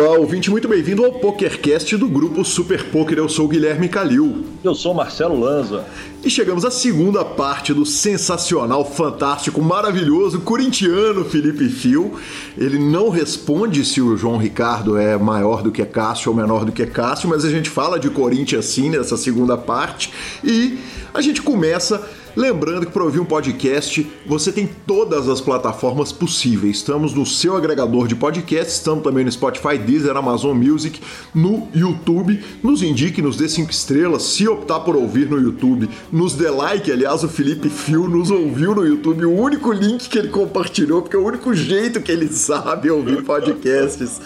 Olá, ouvinte, muito bem-vindo ao PokerCast do grupo Super Poker. Eu sou o Guilherme Calil. Eu sou Marcelo Lanza. E chegamos à segunda parte do sensacional, fantástico, maravilhoso corintiano Felipe Fio. Ele não responde se o João Ricardo é maior do que Cássio ou menor do que Cássio, mas a gente fala de Corinthians sim nessa segunda parte e a gente começa Lembrando que para ouvir um podcast, você tem todas as plataformas possíveis. Estamos no seu agregador de podcast, estamos também no Spotify, Deezer, Amazon Music, no YouTube. Nos indique, nos dê cinco estrelas. Se optar por ouvir no YouTube, nos dê like. Aliás, o Felipe Fio nos ouviu no YouTube. O único link que ele compartilhou, porque é o único jeito que ele sabe ouvir podcasts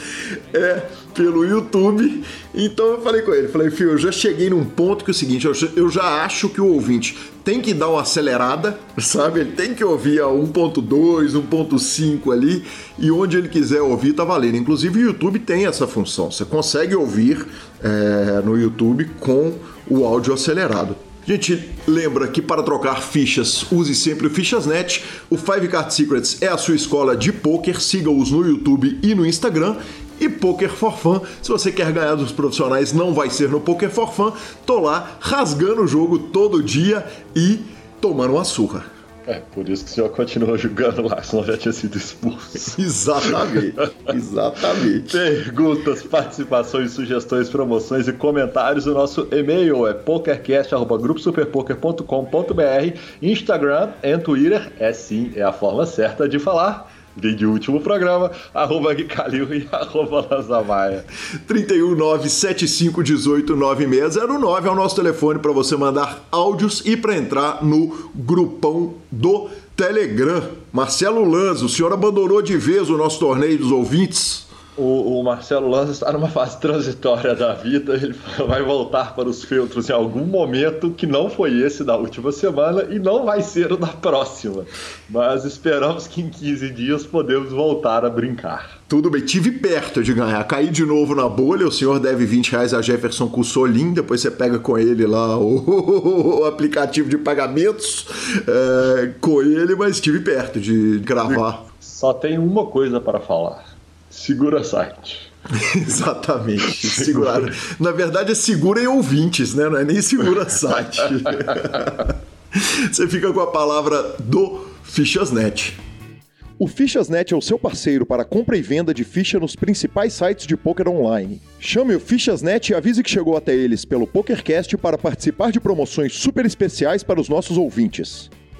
é pelo YouTube. Então eu falei com ele, falei, Fio, eu já cheguei num ponto que é o seguinte, eu já acho que o ouvinte tem que dar uma acelerada, sabe? Ele tem que ouvir a 1.2, 1.5 ali, e onde ele quiser ouvir tá valendo. Inclusive o YouTube tem essa função, você consegue ouvir é, no YouTube com o áudio acelerado. Gente lembra que para trocar fichas, use sempre o Fichasnet. O Five Card Secrets é a sua escola de poker. Siga-os no YouTube e no Instagram e Poker for Fun. Se você quer ganhar dos profissionais, não vai ser no Poker for Fun. Tô lá rasgando o jogo todo dia e tomando uma surra. É, por isso que o senhor continua jogando lá, senão já tinha sido expulso. Exatamente, exatamente. Perguntas, participações, sugestões, promoções e comentários. O nosso e-mail é pokercast.gruposuperpoker.com.br Instagram e Twitter é sim, é a forma certa de falar vídeo último programa, arroba Guicalil e arroba Lanzamaia. 31975189609 é o nosso telefone para você mandar áudios e para entrar no grupão do Telegram. Marcelo Lanza, o senhor abandonou de vez o nosso torneio dos ouvintes? O, o, Marcelo Lanza está numa fase transitória da vida, ele vai voltar para os filtros em algum momento que não foi esse da última semana e não vai ser o da próxima. Mas esperamos que em 15 dias podemos voltar a brincar. Tudo bem, tive perto de ganhar. Caí de novo na bolha, o senhor deve 20 reais a Jefferson Cussolim, depois você pega com ele lá o, o aplicativo de pagamentos é, com ele, mas estive perto de gravar. Só tem uma coisa para falar Segura site. Exatamente. Segurar. Na verdade, é segura em ouvintes, né? Não é nem segura site. Você fica com a palavra do Fichasnet. O Fichasnet é o seu parceiro para compra e venda de ficha nos principais sites de poker online. Chame o Fichasnet e avise que chegou até eles pelo PokerCast para participar de promoções super especiais para os nossos ouvintes.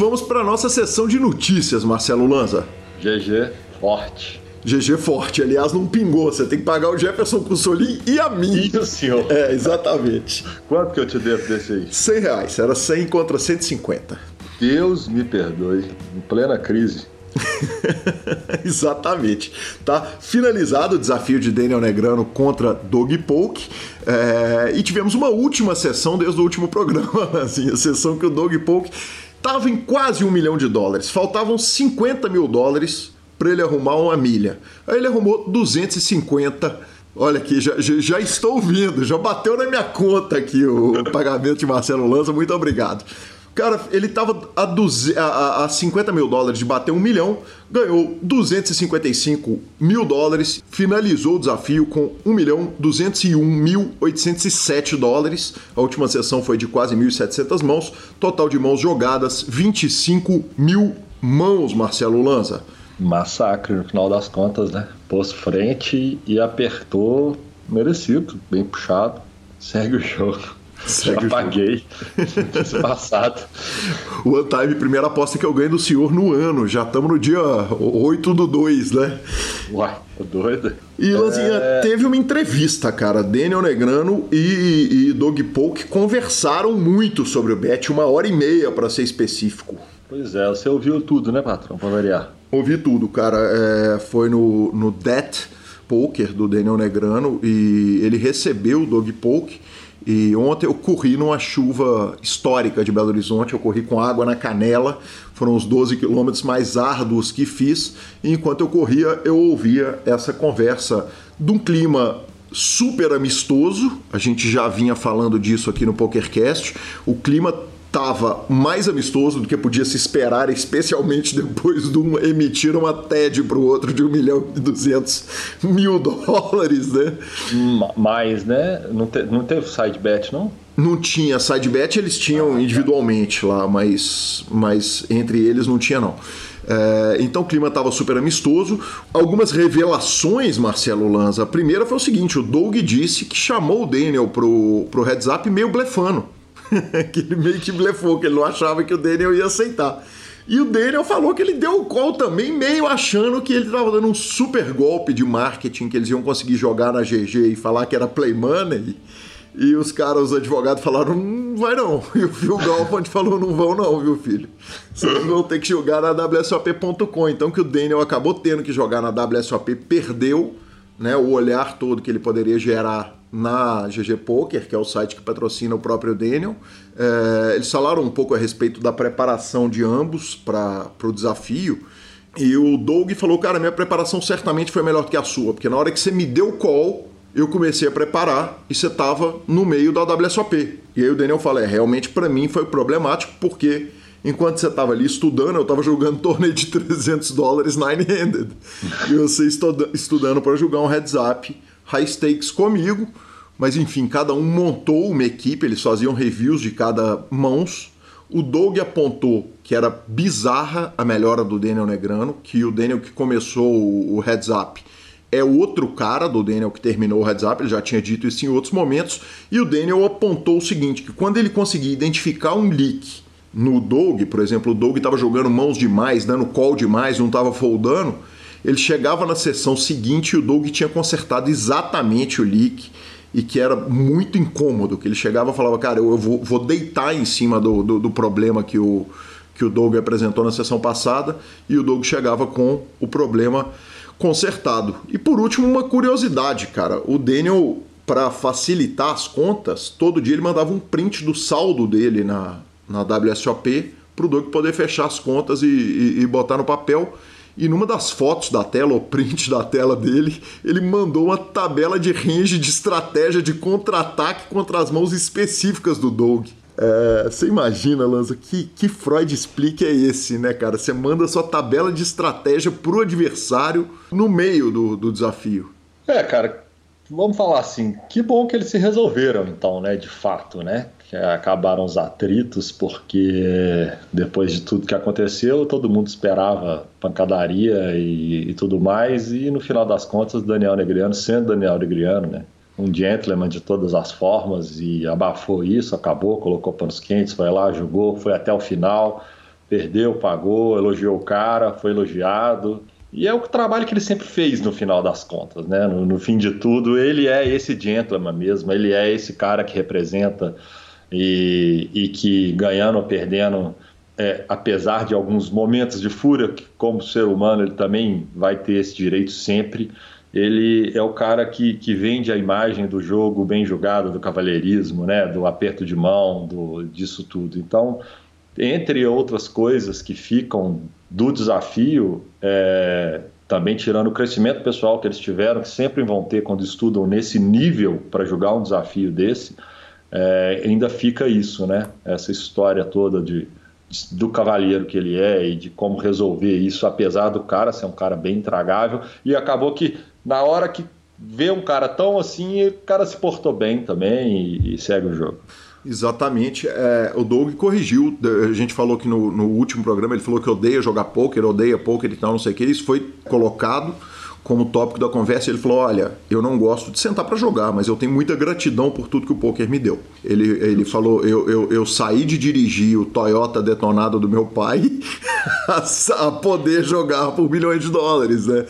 Vamos para a nossa sessão de notícias, Marcelo Lanza. GG forte. GG forte, aliás, não pingou. Você tem que pagar o Jefferson Cussolim e a mim. E o senhor. É, exatamente. Quanto que eu te devo desse aí? 100 reais. Era 100 contra 150. Deus me perdoe. Em plena crise. Exatamente. Tá finalizado o desafio de Daniel Negrano contra Dog Polk. É, e tivemos uma última sessão desde o último programa, assim, a sessão que o Dog Polk estava em quase um milhão de dólares. Faltavam 50 mil dólares para ele arrumar uma milha. Aí ele arrumou 250. Olha aqui, já, já, estou vindo, já bateu na minha conta aqui o pagamento de Marcelo Lanza. Muito obrigado. Cara, ele estava a, a, a 50 mil dólares de bater um milhão, ganhou 255 mil dólares, finalizou o desafio com 1 milhão 201 mil 807 dólares. A última sessão foi de quase 1.700 mãos, total de mãos jogadas 25 mil mãos, Marcelo Lanza. Massacre no final das contas, né? Pôs frente e apertou merecido, bem puxado. Segue o jogo. Segue Já paguei passado. O One Time, primeira aposta que eu ganho do senhor no ano. Já estamos no dia 8 do 2, né? Uai, doido. E, Lanzinha, é... teve uma entrevista, cara. Daniel Negrano e, e Doug Polk conversaram muito sobre o bet, uma hora e meia, para ser específico. Pois é, você ouviu tudo, né, patrão, pra variar? Ouvi tudo, cara. É, foi no, no Debt Poker do Daniel Negrano e ele recebeu o Dog Poke. E ontem eu corri numa chuva histórica de Belo Horizonte, eu corri com água na canela, foram os 12 quilômetros mais árduos que fiz, e enquanto eu corria eu ouvia essa conversa de um clima super amistoso, a gente já vinha falando disso aqui no PokerCast, o clima estava mais amistoso do que podia se esperar, especialmente depois de um emitir uma TED para o outro de 1 milhão e 200 mil dólares, né? Mais, né? Não, te, não teve side bet, não? Não tinha side bet, eles tinham individualmente lá, mas, mas entre eles não tinha, não. É, então o clima estava super amistoso. Algumas revelações, Marcelo Lanza. A primeira foi o seguinte: o Doug disse que chamou o Daniel pro, pro heads up meio blefando. que ele meio que blefou, que ele não achava que o Daniel ia aceitar. E o Daniel falou que ele deu o call também, meio achando que ele estava dando um super golpe de marketing, que eles iam conseguir jogar na GG e falar que era play money. E os caras, os advogados, falaram: não vai não. E o Phil Galfond falou: não vão não, viu, filho? Vocês vão ter que jogar na WSOP.com. Então, que o Daniel acabou tendo que jogar na WSOP, perdeu né, o olhar todo que ele poderia gerar na GG Poker, que é o site que patrocina o próprio Daniel. É, eles falaram um pouco a respeito da preparação de ambos para o desafio. E o Doug falou: Cara, minha preparação certamente foi melhor que a sua, porque na hora que você me deu o call, eu comecei a preparar e você estava no meio da WSOP. E aí o Daniel fala: É, realmente para mim foi problemático, porque enquanto você estava ali estudando, eu estava jogando torneio de 300 dólares nine-handed. e você estudando para jogar um heads up high stakes comigo. Mas enfim, cada um montou uma equipe, eles faziam reviews de cada mãos. O Doug apontou que era bizarra a melhora do Daniel Negrano, que o Daniel que começou o heads up é outro cara do Daniel que terminou o heads up, ele já tinha dito isso em outros momentos, e o Daniel apontou o seguinte, que quando ele conseguia identificar um leak no Doug, por exemplo, o Doug estava jogando mãos demais, dando call demais, não estava foldando, ele chegava na sessão seguinte e o Doug tinha consertado exatamente o leak e que era muito incômodo, que ele chegava e falava, cara, eu, vou, vou, deitar em cima do, do, do, problema que o, que o Doug apresentou na sessão passada e o Doug chegava com o problema consertado. E por último, uma curiosidade, cara, o Daniel, para facilitar as contas, todo dia ele mandava um print do saldo dele na, na WSOP para o Doug poder fechar as contas e, e, e botar no papel. E numa das fotos da tela, o print da tela dele, ele mandou uma tabela de range de estratégia de contra-ataque contra as mãos específicas do Doug. É, você imagina, Lanza, que, que Freud explica é esse, né, cara? Você manda sua tabela de estratégia pro adversário no meio do, do desafio. É, cara, vamos falar assim, que bom que eles se resolveram, então, né, de fato, né? Acabaram os atritos, porque depois de tudo que aconteceu, todo mundo esperava pancadaria e, e tudo mais, e no final das contas, Daniel Negriano, sendo Daniel Negriano, né, um gentleman de todas as formas, e abafou isso, acabou, colocou panos quentes, foi lá, jogou, foi até o final, perdeu, pagou, elogiou o cara, foi elogiado, e é o trabalho que ele sempre fez no final das contas, né? No, no, fim de tudo, ele é esse gentleman mesmo, ele é esse cara que representa e, e que ganhando ou perdendo, é, apesar de alguns momentos de fúria, que como ser humano ele também vai ter esse direito sempre, ele é o cara que, que vende a imagem do jogo bem jogado, do cavalheirismo, né, do aperto de mão, do, disso tudo. Então, entre outras coisas que ficam do desafio, é, também tirando o crescimento pessoal que eles tiveram, que sempre vão ter quando estudam nesse nível para jogar um desafio desse, é, ainda fica isso, né? Essa história toda de, do cavalheiro que ele é e de como resolver isso, apesar do cara ser um cara bem intragável. E acabou que na hora que vê um cara tão assim, o cara se portou bem também e, e segue o jogo. Exatamente. É, o Doug corrigiu. A gente falou que no, no, último programa ele falou que odeia jogar poker, odeia poker e tal, não sei o que. Isso foi colocado como tópico da conversa, ele falou: Olha, eu não gosto de sentar para jogar, mas eu tenho muita gratidão por tudo que o poker me deu. Ele, ele falou: eu, eu, eu saí de dirigir o Toyota detonado do meu pai a, a poder jogar por milhões de dólares, né?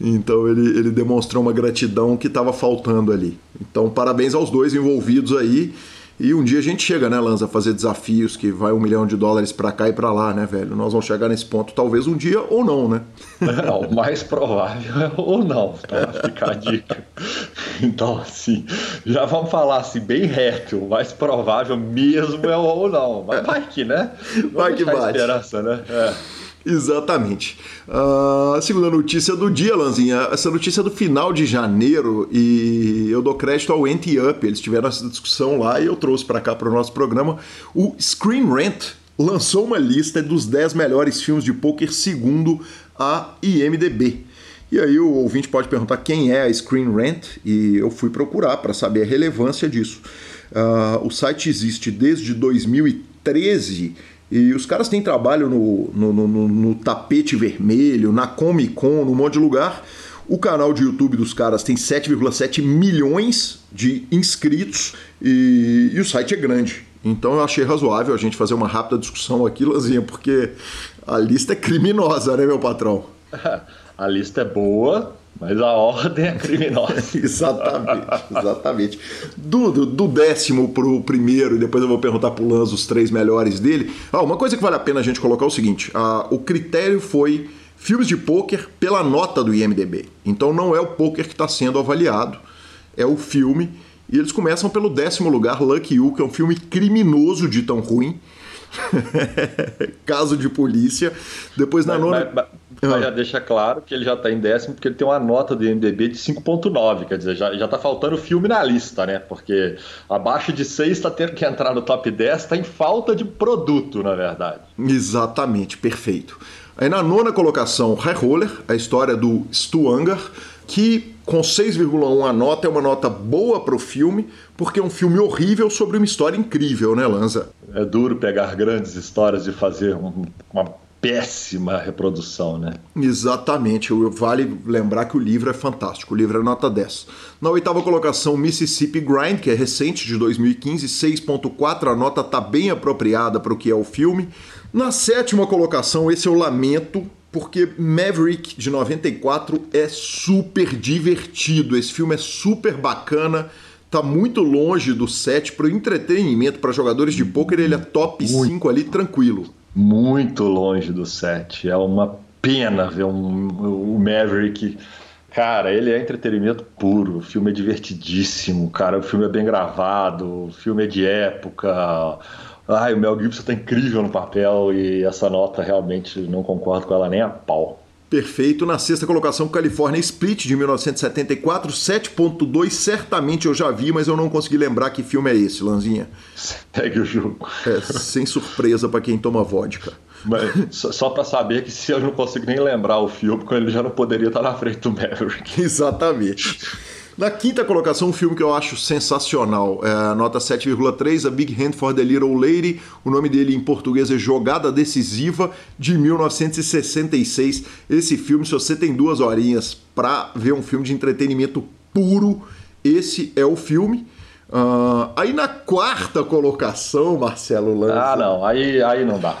Então ele, ele demonstrou uma gratidão que estava faltando ali. Então, parabéns aos dois envolvidos aí. E um dia a gente chega, né, Lanza, a fazer desafios que vai um milhão de dólares para cá e para lá, né, velho? Nós vamos chegar nesse ponto talvez um dia ou não, né? Não, o mais provável é ou não, para ficar a dica. Então, assim, já vamos falar assim, bem reto, o mais provável mesmo é ou não. Mas vai que, né? Vamos vai que vai. esperança, né? É. Exatamente. Uh, segunda notícia do dia, Lanzinha. Essa notícia é do final de janeiro e eu dou crédito ao Ent Up. Eles tiveram essa discussão lá e eu trouxe para cá para o nosso programa. O Screen Rant lançou uma lista dos 10 melhores filmes de poker segundo a IMDb. E aí o ouvinte pode perguntar quem é a Screen Rant e eu fui procurar para saber a relevância disso. Uh, o site existe desde 2013 e os caras têm trabalho no, no, no, no tapete vermelho, na Comic Con, num monte de lugar. O canal de YouTube dos caras tem 7,7 milhões de inscritos e, e, o site é grande. Então eu achei razoável a gente fazer uma rápida discussão aqui, Lanzinha, porque a lista é criminosa, né, meu patrão? a lista é boa, mas a ordem é criminosa. exatamente, exatamente. Do, do, do, décimo pro primeiro, e depois eu vou perguntar pro Lanz os três melhores dele. Ah, uma coisa que vale a pena a gente colocar é o seguinte: ah, o critério foi filmes de pôquer pela nota do IMDB. Então não é o pôquer que está sendo avaliado, é o filme. E eles começam pelo décimo lugar, Lucky You, que é um filme criminoso de tão ruim. Caso de polícia. Depois na mas, nona. Mas, mas, já deixa claro que ele já está em décimo, porque ele tem uma nota do IMDB de 5,9. Quer dizer, já, já tá faltando filme na lista, né? Porque abaixo de 6 está tendo que entrar no top 10, está em falta de produto, na verdade. Exatamente, perfeito. Aí na nona colocação, High Roller, a história do Stu Unger, que com 6,1 a nota é uma nota boa para o filme, porque é um filme horrível sobre uma história incrível, né, Lanza? É duro pegar grandes histórias e fazer um, uma péssima reprodução, né? Exatamente. Vale lembrar que o livro é fantástico. O livro é nota 10. Na oitava colocação, Mississippi Grind, que é recente, de 2015, 6.4. A nota tá bem apropriada para o que é o filme. Na sétima colocação, esse eu lamento, porque Maverick de 94 é super divertido. Esse filme é super bacana tá muito longe do 7 para o entretenimento para jogadores de pôquer, ele é top 5 ali tranquilo. Muito longe do 7. É uma pena ver um, o Maverick. Cara, ele é entretenimento puro. O filme é divertidíssimo, cara. O filme é bem gravado, o filme é de época. Ai, o Mel Gibson tá incrível no papel e essa nota realmente não concordo com ela nem a pau. Perfeito. Na sexta colocação, California Split, de 1974, 7.2. Certamente eu já vi, mas eu não consegui lembrar que filme é esse, Lanzinha. Segue o jogo. É, sem surpresa para quem toma vodka. Mas só, só para saber que se eu não consigo nem lembrar o filme, ele já não poderia estar na frente do Maverick. Exatamente. Na quinta colocação, um filme que eu acho sensacional, é nota 7,3, A Big Hand for the Little Lady. O nome dele em português é Jogada Decisiva, de 1966. Esse filme, se você tem duas horinhas para ver um filme de entretenimento puro, esse é o filme. Uh, aí na quarta colocação, Marcelo Lanza. Ah, não, aí, aí não dá.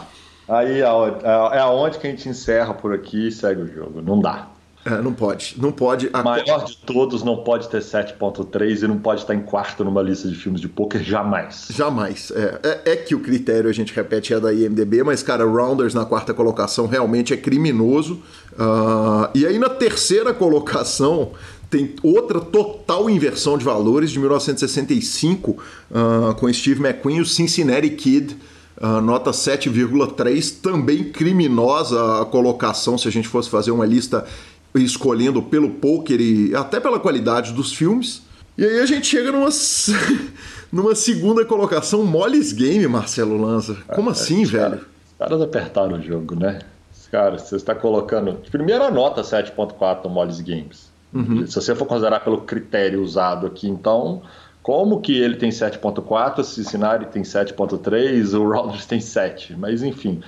Aí é, é, é aonde que a gente encerra por aqui e segue o jogo. Não dá. É, não pode, não pode. A maior de todos não pode ter 7.3 e não pode estar em quarto numa lista de filmes de poker jamais. Jamais. É, é, é, que o critério a gente repete é da IMDB, mas cara, Rounders na quarta colocação realmente é criminoso. Uh, e aí na terceira colocação tem outra total inversão de valores de 1965 uh, ah, com Steve McQueen, o Cincinnati Kid. Uh, nota 7,3, também criminosa a colocação se a gente fosse fazer uma lista escolhendo pelo poker e até pela qualidade dos filmes. E aí a gente chega numa, numa segunda colocação, Molly's Game, Marcelo Lanza. Como é, assim, os velho? os caras apertaram o jogo, né? Cara, você está colocando. Primeira nota 7.4 no Molly's Games. Uhum. Se você for considerar pelo critério usado aqui, então, como que ele tem 7.4, o Cincinnati tem 7.3, o Rollins tem 7. Mas enfim,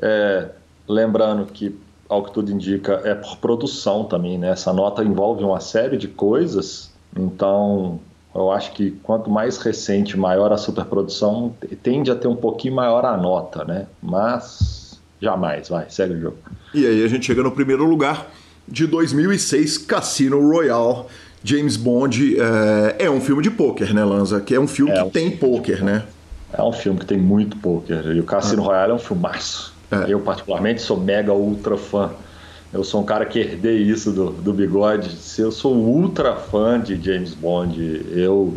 é, lembrando que ao que tudo indica, é por produção também, né? Essa nota envolve uma série de coisas, então eu acho que quanto mais recente, maior a superprodução, tende a ter um pouquinho maior a nota, né? Mas jamais, vai, segue o jogo. E aí a gente chega no primeiro lugar de 2006, Cassino Royale, James Bond é, é um filme de pôquer, né, Lanza? Que é um filme é que um tem pôquer, né? É um filme que tem muito pôquer. E o Cassino ah. Royale é um filmaço. É. Eu, particularmente, sou mega ultra fã. Eu sou um cara que herdei isso do, do bigode. Eu sou ultra fã de James Bond. Eu,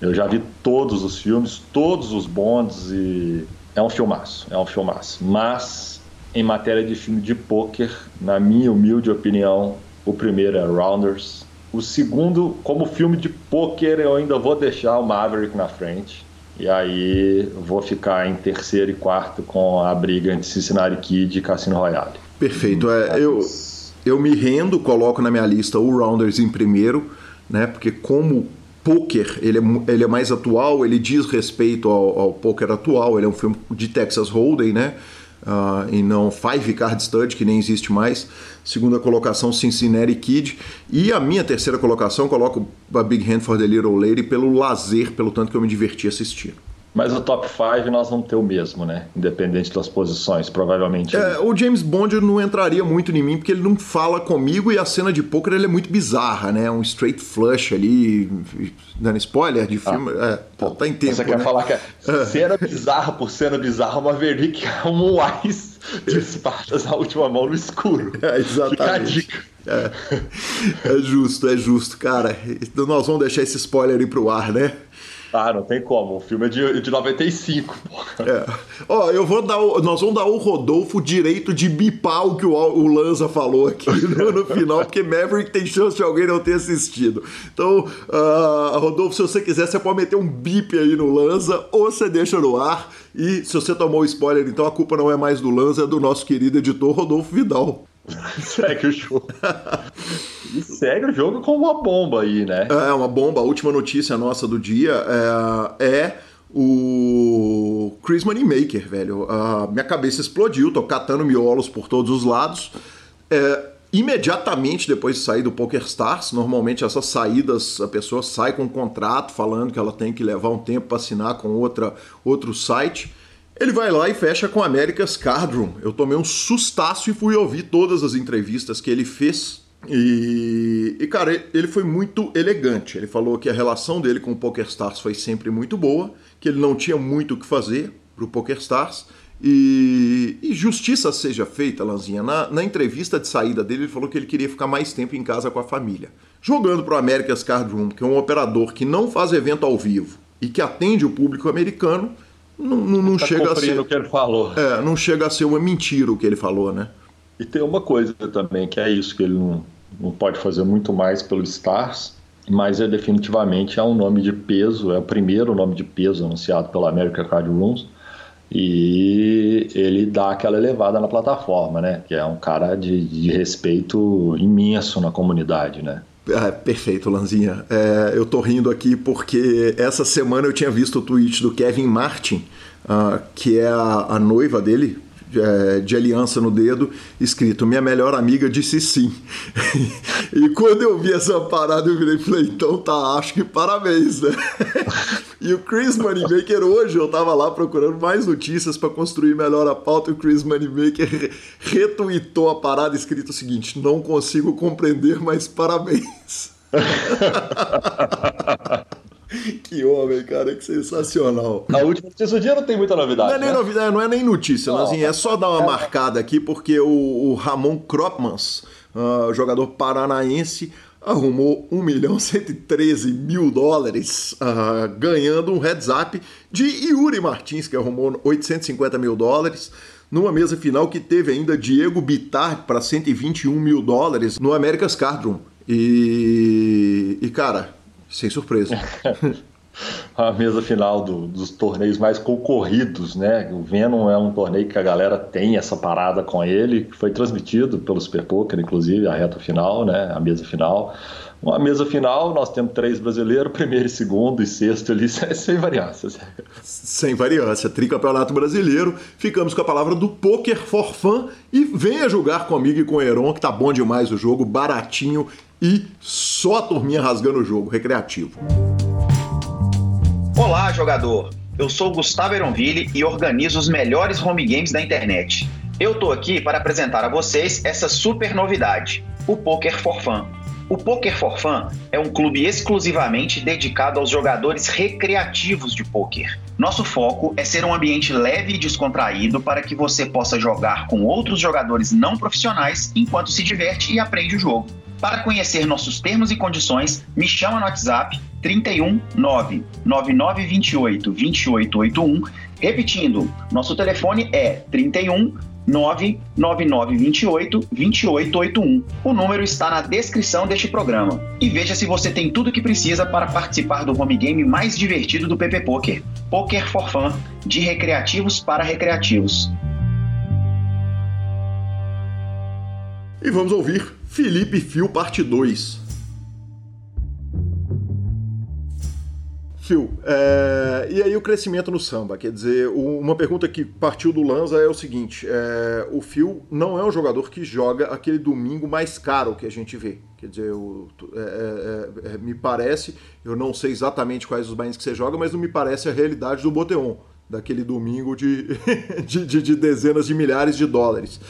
eu já vi todos os filmes, todos os Bonds e é um filmaço, é um filmaço. Mas, em matéria de filme de pôquer, na minha humilde opinião, o primeiro é Rounders. O segundo, como filme de pôquer, eu ainda vou deixar o Maverick na frente. E aí vou ficar em terceiro e quarto com a briga entre Cincinnati Kid e Cassino Royale. Perfeito. É, eu, eu me rendo, coloco na minha lista o Rounders em primeiro, né? Porque como poker, ele é, ele é mais atual, ele diz respeito ao, ao poker atual, ele é um filme de Texas Hold'em, né? Uh, e não Five Card Stud, que nem existe mais. Segunda colocação, Cincinnati Kid. E a minha terceira colocação, coloco a Big Hand for the Little Lady pelo lazer, pelo tanto que eu me diverti assistindo. Mas o top 5 nós vamos ter o mesmo, né? Independente das posições, provavelmente. É, o James Bond não entraria muito em mim porque ele não fala comigo e a cena de poker ele é muito bizarra, né? Um straight flush ali, dando spoiler de filme. Ah, é, pô, tá em tempo. Você quer né? falar que é, é cena bizarra por cena bizarra, uma Maverick é um Wise de espadas na última mão no escuro. É, exatamente. É, é justo, é justo, cara. Então nós vamos deixar esse spoiler aí pro ar, né? Ah, não tem como. O filme é de, de 95, porra. É. Ó, eu vou dar. Nós vamos dar ao Rodolfo direito de bipar o que o, o Lanza falou aqui no, no, final, porque Maverick tem chance de alguém não ter assistido. Então, uh, Rodolfo, se você quiser, você pode meter um bip aí no Lanza, ou você deixa no ar. E se você tomou spoiler, então a culpa não é mais do Lanza, é do nosso querido editor Rodolfo Vidal. Segue o jogo. e segue o jogo com uma bomba aí, né? É, uma bomba. A última notícia nossa do dia é, é o Chris Moneymaker, velho. A minha cabeça explodiu, tô catando miolos por todos os lados. É, imediatamente depois de sair do Poker Stars, normalmente essas saídas, a pessoa sai com um contrato falando que ela tem que levar um tempo para assinar com outra, outro site. Ele vai lá e fecha com America's Card Room. Eu tomei um sustaço e fui ouvir todas as entrevistas que ele fez. E, e, cara, ele foi muito elegante. Ele falou que a relação dele com o PokerStars foi sempre muito boa, que ele não tinha muito o que fazer pro PokerStars. E, e justiça seja feita, Lanzinha. Na, na, entrevista de saída dele, ele falou que ele queria ficar mais tempo em casa com a família. Jogando pro America's Card Room, que é um operador que não faz evento ao vivo e que atende o público americano, não, não, não tá chega a ser. o que ele falou. É, não chega a ser uma mentira o que ele falou, né? E tem uma coisa também, que é isso, que ele não, não pode fazer muito mais pelo Stars, mas é definitivamente é um nome de peso, é o primeiro nome de peso anunciado pela American Card Rooms, e ele dá aquela elevada na plataforma, né? Que é um cara de, de respeito imenso na comunidade, né? Ah, perfeito, Lanzinha. É, eu tô rindo aqui porque essa semana eu tinha visto o tweet do Kevin Martin, uh, que é a, a noiva dele, é, de aliança no dedo, escrito: Minha melhor amiga disse sim. e quando eu vi essa parada, eu virei e falei: Então tá, acho que parabéns, né? e o Chris Moneymaker, hoje eu tava lá procurando mais notícias para construir melhor a pauta. E o Chris Moneymaker retweetou a parada escrito o seguinte: Não consigo compreender, mas parabéns. Que homem, cara, que sensacional. A última notícia do dia não tem muita novidade. Não é nem né? novidade, não é nem notícia, não, assim, é só dar uma é... marcada aqui, porque o, o Ramon Kropmans, uh, jogador paranaense, arrumou 1 milhão 113 mil dólares, uh, ganhando um heads up de Yuri Martins, que arrumou 850 mil dólares numa mesa final que teve ainda Diego Bitar para 121 mil dólares no America's Card Room. E, e cara, sem surpresa. a mesa final do, dos torneios mais concorridos, né? O Venom é um torneio que a galera tem essa parada com ele, que foi transmitido pelo Super Poker, inclusive, a reta final, né? A mesa final. Uma mesa final, nós temos três brasileiros, primeiro, segundo e sexto ali, sem variâncias. Sem variância, tricampeonato brasileiro. Ficamos com a palavra do Poker for Fun e venha jogar comigo e com o Heron, que tá bom demais o jogo, baratinho e só a turminha rasgando o jogo recreativo. Olá, jogador! Eu sou Gustavo Eronville e organizo os melhores home games da internet. Eu tô aqui para apresentar a vocês essa super novidade, o Poker for Fun. O Poker for Fun é um clube exclusivamente dedicado aos jogadores recreativos de poker. Nosso foco é ser um ambiente leve e descontraído para que você possa jogar com outros jogadores não profissionais enquanto se diverte e aprende o jogo. Para conhecer nossos termos e condições, me chama no WhatsApp 31 99928 2881. Repetindo, nosso telefone é 31 99928 2881. O número está na descrição deste programa. E veja se você tem tudo o que precisa para participar do home game mais divertido do PP Poker. Poker for Fun, de recreativos para recreativos. E vamos ouvir Felipe Fio, parte 2. Fio, é, e aí o crescimento no samba? Quer dizer, uma pergunta que partiu do Lanza é o seguinte: é, o Fio não é um jogador que joga aquele domingo mais caro que a gente vê. Quer dizer, o, é, é, é, me parece, eu não sei exatamente quais os bains que você joga, mas não me parece a realidade do Boteon, daquele domingo de, de, de, de dezenas de milhares de dólares.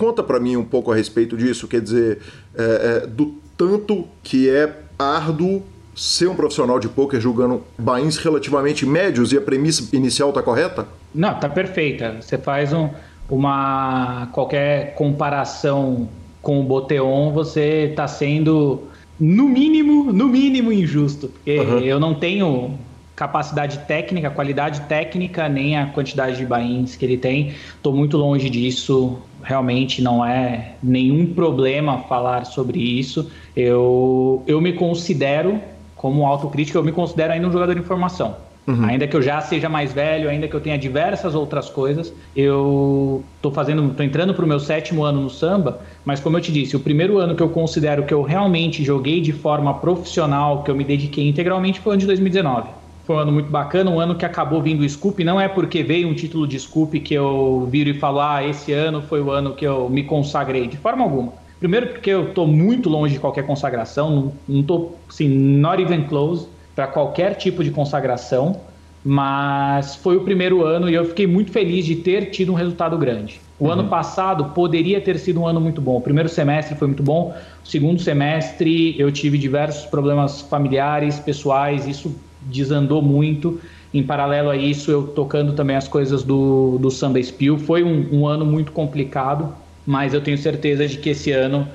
Conta para mim um pouco a respeito disso, quer dizer, é, é, do tanto que é árduo ser um profissional de poker julgando bains relativamente médios e a premissa inicial está correta? Não, tá perfeita. Você faz um, uma qualquer comparação com o Boteon, você está sendo no mínimo, no mínimo injusto, porque uhum. eu não tenho capacidade técnica, qualidade técnica, nem a quantidade de bains que ele tem. Estou muito longe disso. Realmente não é nenhum problema falar sobre isso. Eu, eu me considero, como autocrítica, eu me considero ainda um jogador de informação. Uhum. Ainda que eu já seja mais velho, ainda que eu tenha diversas outras coisas, eu estou fazendo, tô entrando para o meu sétimo ano no samba, mas como eu te disse, o primeiro ano que eu considero que eu realmente joguei de forma profissional, que eu me dediquei integralmente, foi o ano de 2019 foi um ano muito bacana, um ano que acabou vindo o Scoop. Não é porque veio um título de Scoop que eu viro e falo, ah, esse ano foi o ano que eu me consagrei, de forma alguma. Primeiro porque eu estou muito longe de qualquer consagração, não estou, assim, not even close para qualquer tipo de consagração, mas foi o primeiro ano e eu fiquei muito feliz de ter tido um resultado grande. O uhum. ano passado poderia ter sido um ano muito bom. O primeiro semestre foi muito bom. O segundo semestre eu tive diversos problemas familiares, pessoais. Isso desandou muito. Em paralelo a isso, eu tocando também as coisas do, do Samba Spill. Foi um, um ano muito complicado, mas eu tenho certeza de que esse ano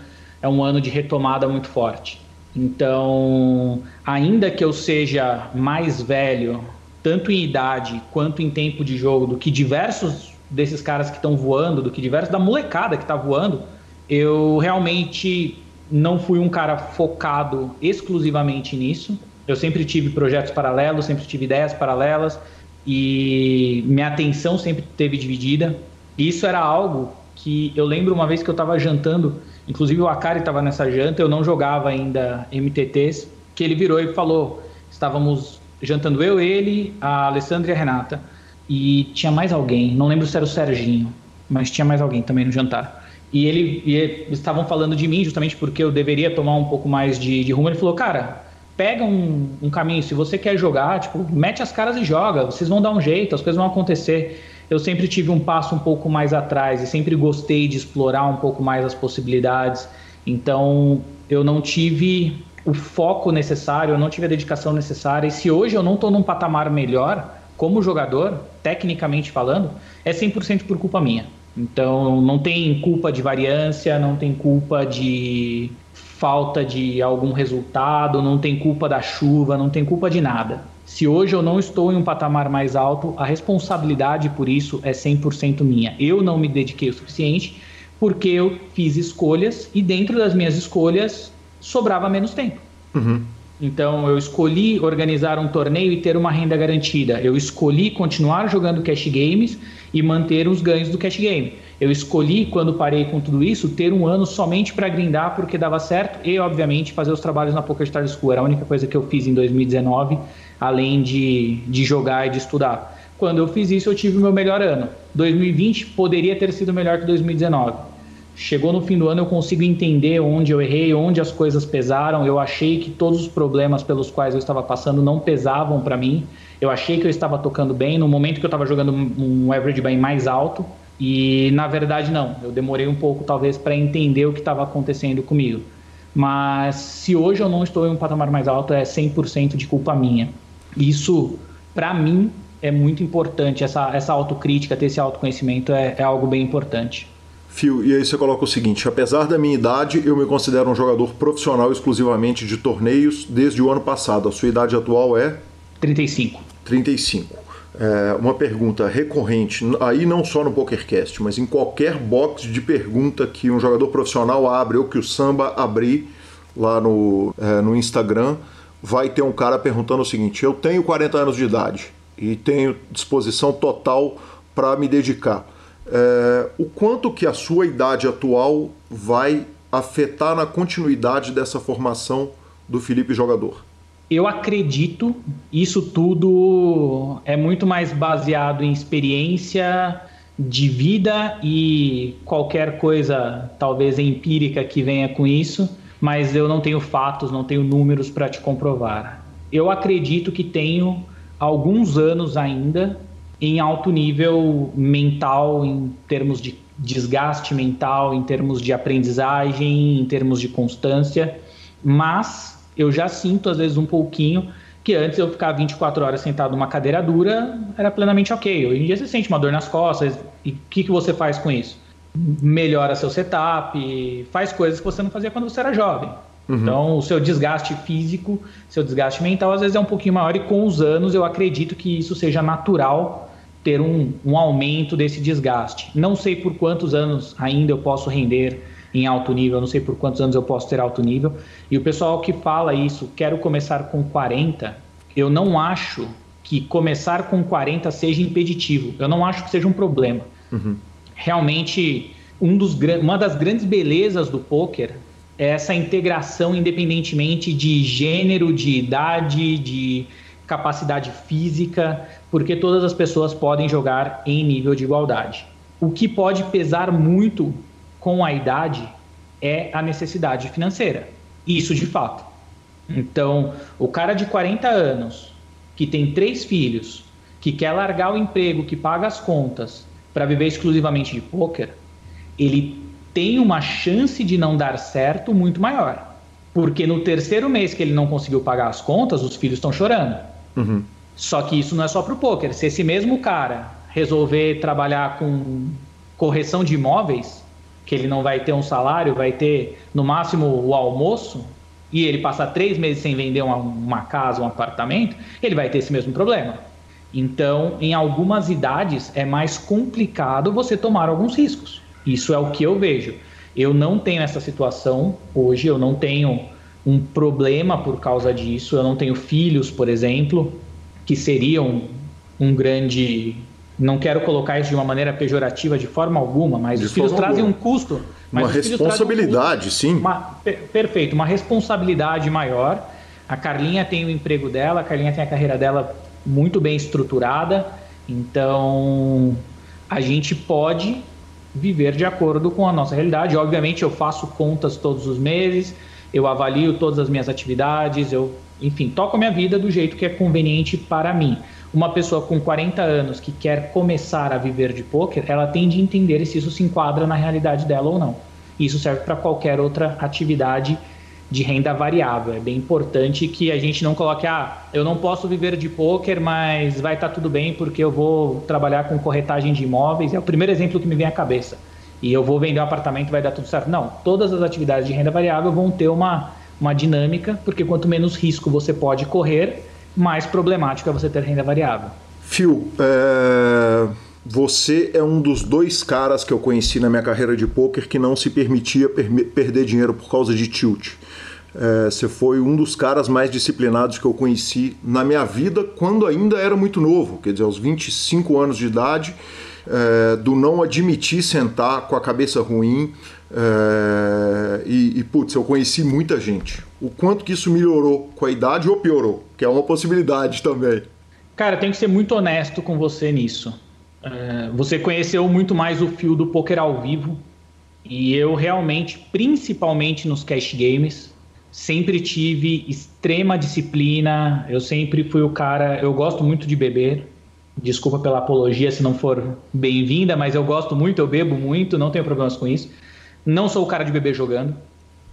é um ano de retomada muito forte. Então, ainda que eu seja mais velho, tanto em idade quanto em tempo de jogo, do que diversos desses caras que estão voando, do que diversos da molecada que está voando, eu realmente não fui um cara focado exclusivamente nisso. Eu sempre tive projetos paralelos, sempre tive ideias paralelas e minha atenção sempre teve dividida. E isso era algo que eu lembro uma vez que eu estava jantando, inclusive o Akari estava nessa janta, eu não jogava ainda MTTs, que ele virou e falou: estávamos jantando eu, ele, a Alessandra e a Renata, e tinha mais alguém, não lembro se era o Serginho, mas tinha mais alguém também no jantar. E ele e eles estavam falando de mim justamente porque eu deveria tomar um pouco mais de, de rumo. Ele falou, cara, pega um, um, caminho. Se você quer jogar, tipo, mete as caras e joga. Vocês vão dar um jeito, as coisas vão acontecer. Eu sempre tive um passo um pouco mais atrás e sempre gostei de explorar um pouco mais as possibilidades. Então, eu não tive o foco necessário, eu não tive a dedicação necessária. E se hoje eu não estou num patamar melhor como jogador, tecnicamente falando, é 100% por culpa minha. Então, não tem culpa de variância, não tem culpa de falta de algum resultado, não tem culpa da chuva, não tem culpa de nada. Se hoje eu não estou em um patamar mais alto, a responsabilidade por isso é 100% minha. Eu não me dediquei o suficiente porque eu fiz escolhas e dentro das minhas escolhas sobrava menos tempo. Uhum. Então eu escolhi organizar um torneio e ter uma renda garantida. Eu escolhi continuar jogando cash games e manter os ganhos do cash game. Eu escolhi, quando parei com tudo isso, ter um ano somente para grindar porque dava certo e, obviamente, fazer os trabalhos na Poker Star School. Era a única coisa que eu fiz em 2019, além de, de jogar e de estudar. Quando eu fiz isso, eu tive o meu melhor ano. 2020 poderia ter sido melhor que 2019. Chegou no fim do ano, eu consigo entender onde eu errei, onde as coisas pesaram. Eu achei que todos os problemas pelos quais eu estava passando não pesavam para mim. Eu achei que eu estava tocando bem. No momento que eu estava jogando um average bem mais alto, e na verdade não, eu demorei um pouco talvez para entender o que estava acontecendo comigo. Mas se hoje eu não estou em um patamar mais alto, é 100% de culpa minha. Isso, para mim, é muito importante. Essa, essa autocrítica, ter esse autoconhecimento é, é algo bem importante. Fio, e aí você coloca o seguinte: apesar da minha idade, eu me considero um jogador profissional exclusivamente de torneios desde o ano passado. A sua idade atual é? 35. 35. É, uma pergunta recorrente, aí não só no PokerCast, mas em qualquer box de pergunta que um jogador profissional abre ou que o Samba abrir lá no, é, no Instagram, vai ter um cara perguntando o seguinte: eu tenho 40 anos de idade e tenho disposição total para me dedicar. É, o quanto que a sua idade atual vai afetar na continuidade dessa formação do Felipe jogador? Eu acredito, isso tudo é muito mais baseado em experiência de vida e qualquer coisa, talvez empírica, que venha com isso, mas eu não tenho fatos, não tenho números para te comprovar. Eu acredito que tenho alguns anos ainda em alto nível mental, em termos de desgaste mental, em termos de aprendizagem, em termos de constância, mas eu já sinto, às vezes, um pouquinho que antes eu ficar 24 horas sentado numa cadeira dura era plenamente ok. Hoje em dia você sente uma dor nas costas e o que, que você faz com isso? Melhora seu setup, faz coisas que você não fazia quando você era jovem. Uhum. Então, o seu desgaste físico, seu desgaste mental, às vezes é um pouquinho maior, e com os anos eu acredito que isso seja natural ter um, um aumento desse desgaste. Não sei por quantos anos ainda eu posso render em alto nível, não sei por quantos anos eu posso ter alto nível. E o pessoal que fala isso, quero começar com 40, eu não acho que começar com 40 seja impeditivo. Eu não acho que seja um problema. Uhum. Realmente, um dos, uma das grandes belezas do poker é essa integração independentemente de gênero, de idade, de capacidade física, porque todas as pessoas podem jogar em nível de igualdade. O que pode pesar muito com a idade é a necessidade financeira. Isso de fato. Então, o cara de 40 anos, que tem três filhos, que quer largar o emprego, que paga as contas, para viver exclusivamente de poker, ele tem uma chance de não dar certo muito maior. Porque no terceiro mês que ele não conseguiu pagar as contas, os filhos estão chorando. Uhum. Só que isso não é só para o poker. Se esse mesmo cara resolver trabalhar com correção de imóveis, que ele não vai ter um salário, vai ter no máximo o almoço, e ele passar três meses sem vender uma, uma casa, um apartamento, ele vai ter esse mesmo problema. Então, em algumas idades, é mais complicado você tomar alguns riscos. Isso é o que eu vejo. Eu não tenho essa situação hoje, eu não tenho um problema por causa disso, eu não tenho filhos, por exemplo, que seriam um grande não quero colocar isso de uma maneira pejorativa de forma alguma, mas de os filhos trazem alguma. um custo. uma responsabilidade, um custo, sim. Uma, per, perfeito, uma responsabilidade maior. A Carlinha tem o emprego dela, a Carlinha tem a carreira dela muito bem estruturada, então a gente pode viver de acordo com a nossa realidade. Obviamente, eu faço contas todos os meses, eu avalio todas as minhas atividades, eu, enfim, toco a minha vida do jeito que é conveniente para mim uma pessoa com 40 anos que quer começar a viver de poker, ela tem de entender se isso se enquadra na realidade dela ou não. Isso serve para qualquer outra atividade de renda variável. É bem importante que a gente não coloque, ah, eu não posso viver de poker, mas vai estar tá tudo bem porque eu vou trabalhar com corretagem de imóveis. É o primeiro exemplo que me vem à cabeça. E eu vou vender um apartamento, vai dar tudo certo. Não, todas as atividades de renda variável vão ter uma, uma dinâmica, porque quanto menos risco você pode correr, mais problemático é você ter renda variável. Phil, é... você é um dos dois caras que eu conheci na minha carreira de poker que não se permitia per perder dinheiro por causa de tilt. É, você foi um dos caras mais disciplinados que eu conheci na minha vida quando ainda era muito novo, quer dizer, aos 25 anos de idade, é, do não admitir sentar com a cabeça ruim. É, e, e, putz, eu conheci muita gente. O quanto que isso melhorou com a idade ou piorou? Que é uma possibilidade também. Cara, tenho que ser muito honesto com você nisso. É, você conheceu muito mais o fio do poker ao vivo. E eu realmente, principalmente nos cash games, sempre tive extrema disciplina. Eu sempre fui o cara. Eu gosto muito de beber. Desculpa pela apologia se não for bem-vinda, mas eu gosto muito, eu bebo muito, não tenho problemas com isso. Não sou o cara de beber jogando.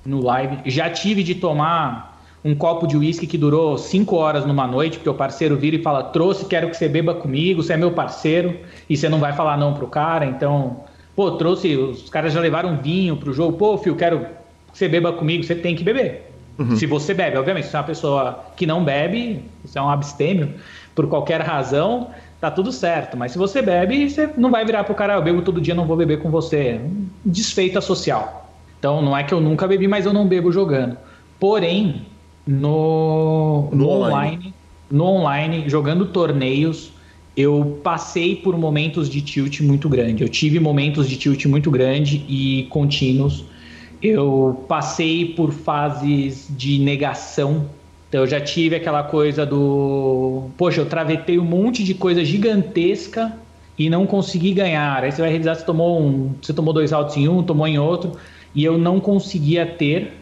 No live. Já tive de tomar um copo de uísque que durou cinco horas numa noite, porque o parceiro vira e fala: trouxe, quero que você beba comigo, você é meu parceiro, e você não vai falar não pro cara, então. Pô, trouxe, os caras já levaram vinho pro jogo, pô, filho, quero que você beba comigo, você tem que beber. Uhum. Se você bebe, obviamente, se você é uma pessoa que não bebe, você é um abstêmio, por qualquer razão, tá tudo certo. Mas se você bebe, você não vai virar pro cara, eu bebo todo dia, não vou beber com você. Desfeita social. Então, não é que eu nunca bebi, mas eu não bebo jogando. Porém, no, no, no online. online, no online, jogando torneios, eu passei por momentos de tilt muito grande. Eu tive momentos de tilt muito grande e contínuos. Eu passei por fases de negação. Então eu já tive aquela coisa do, poxa, eu travetei um monte de coisa gigantesca e não consegui ganhar. Aí você vai revisar se tomou um, você tomou dois altos em um, tomou em outro, e eu não conseguia ter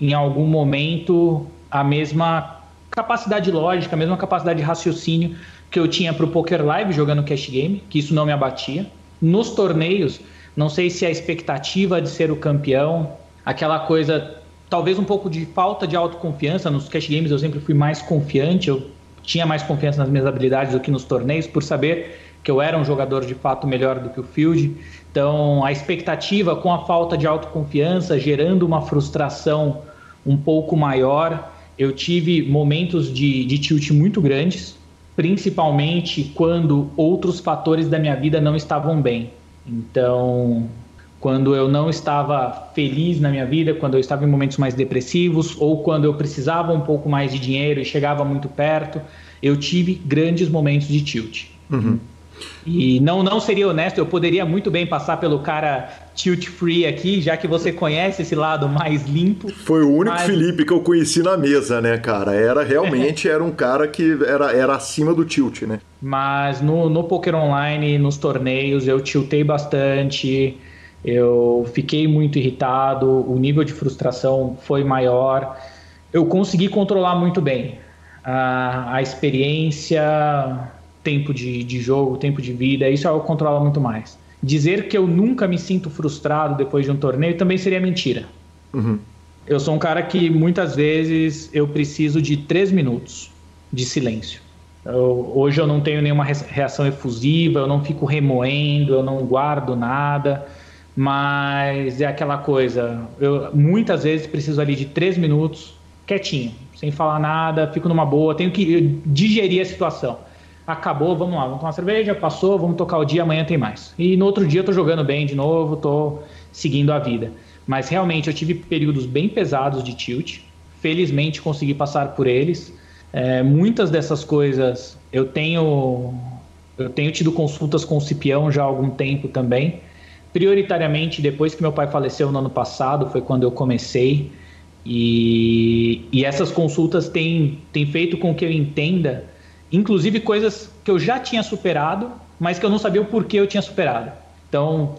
em algum momento a mesma capacidade lógica, a mesma capacidade de raciocínio que eu tinha para o Poker Live jogando cash game, que isso não me abatia. Nos torneios, não sei se a expectativa de ser o campeão, aquela coisa, talvez um pouco de falta de autoconfiança. Nos cash games eu sempre fui mais confiante, eu tinha mais confiança nas minhas habilidades do que nos torneios, por saber que eu era um jogador de fato melhor do que o Field. Então, a expectativa com a falta de autoconfiança gerando uma frustração um pouco maior eu tive momentos de, de tilt muito grandes, principalmente quando outros fatores da minha vida não estavam bem. Então, quando eu não estava feliz na minha vida, quando eu estava em momentos mais depressivos, ou quando eu precisava um pouco mais de dinheiro e chegava muito perto, eu tive grandes momentos de tilt. Uhum. E não, não seria honesto, eu poderia muito bem passar pelo cara tilt free aqui, já que você conhece esse lado mais limpo. Foi o único mas... Felipe que eu conheci na mesa, né, cara? Era realmente era um cara que era, era acima do tilt, né? Mas no, no poker online, nos torneios, eu tiltei bastante. Eu fiquei muito irritado, o nível de frustração foi maior. Eu consegui controlar muito bem a, a experiência, tempo de, de jogo, tempo de vida, isso eu controlo muito mais. Dizer que eu nunca me sinto frustrado depois de um torneio também seria mentira. Uhum. Eu sou um cara que muitas vezes eu preciso de três minutos de silêncio. Eu, hoje eu não tenho nenhuma reação efusiva, eu não fico remoendo, eu não guardo nada, mas é aquela coisa. Eu muitas vezes preciso ali de três minutos quietinho, sem falar nada, fico numa boa, tenho que digerir a situação acabou, vamos lá, vamos tomar cerveja, passou, vamos tocar o dia, amanhã tem mais. E no outro dia eu tô jogando bem de novo, tô seguindo a vida. Mas realmente eu tive períodos bem pesados de tilt, felizmente consegui passar por eles. É, muitas dessas coisas eu tenho eu tenho tido consultas com o Cipião já há algum tempo também. Prioritariamente depois que meu pai faleceu no ano passado foi quando eu comecei. E, e essas consultas têm, têm feito com que eu entenda inclusive coisas que eu já tinha superado, mas que eu não sabia o porquê eu tinha superado. Então,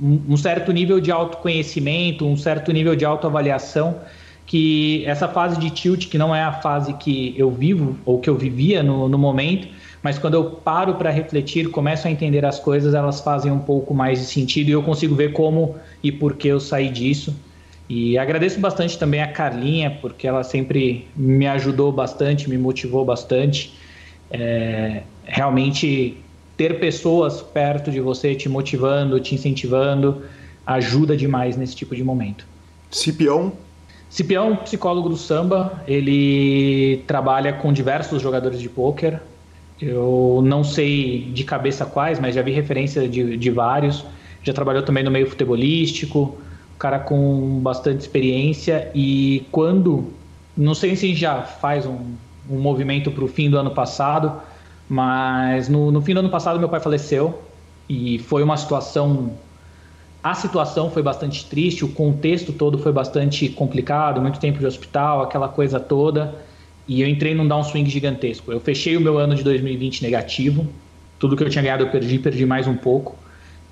um certo nível de autoconhecimento, um certo nível de autoavaliação, que essa fase de tilt, que não é a fase que eu vivo ou que eu vivia no, no momento, mas quando eu paro para refletir, começo a entender as coisas, elas fazem um pouco mais de sentido e eu consigo ver como e por que eu saí disso. E agradeço bastante também a Carlinha, porque ela sempre me ajudou bastante, me motivou bastante é, realmente ter pessoas perto de você te motivando, te incentivando, ajuda demais nesse tipo de momento. Cipião? Cipião, psicólogo do samba, ele trabalha com diversos jogadores de pôquer. Eu não sei de cabeça quais, mas já vi referência de, de vários. Já trabalhou também no meio futebolístico, cara com bastante experiência. E quando, não sei se já faz um, um movimento para o fim do ano passado, mas no, no fim do ano passado meu pai faleceu e foi uma situação a situação foi bastante triste, o contexto todo foi bastante complicado, muito tempo de hospital, aquela coisa toda. E eu entrei num downswing gigantesco. Eu fechei o meu ano de 2020 negativo. Tudo que eu tinha ganhado eu perdi, perdi mais um pouco.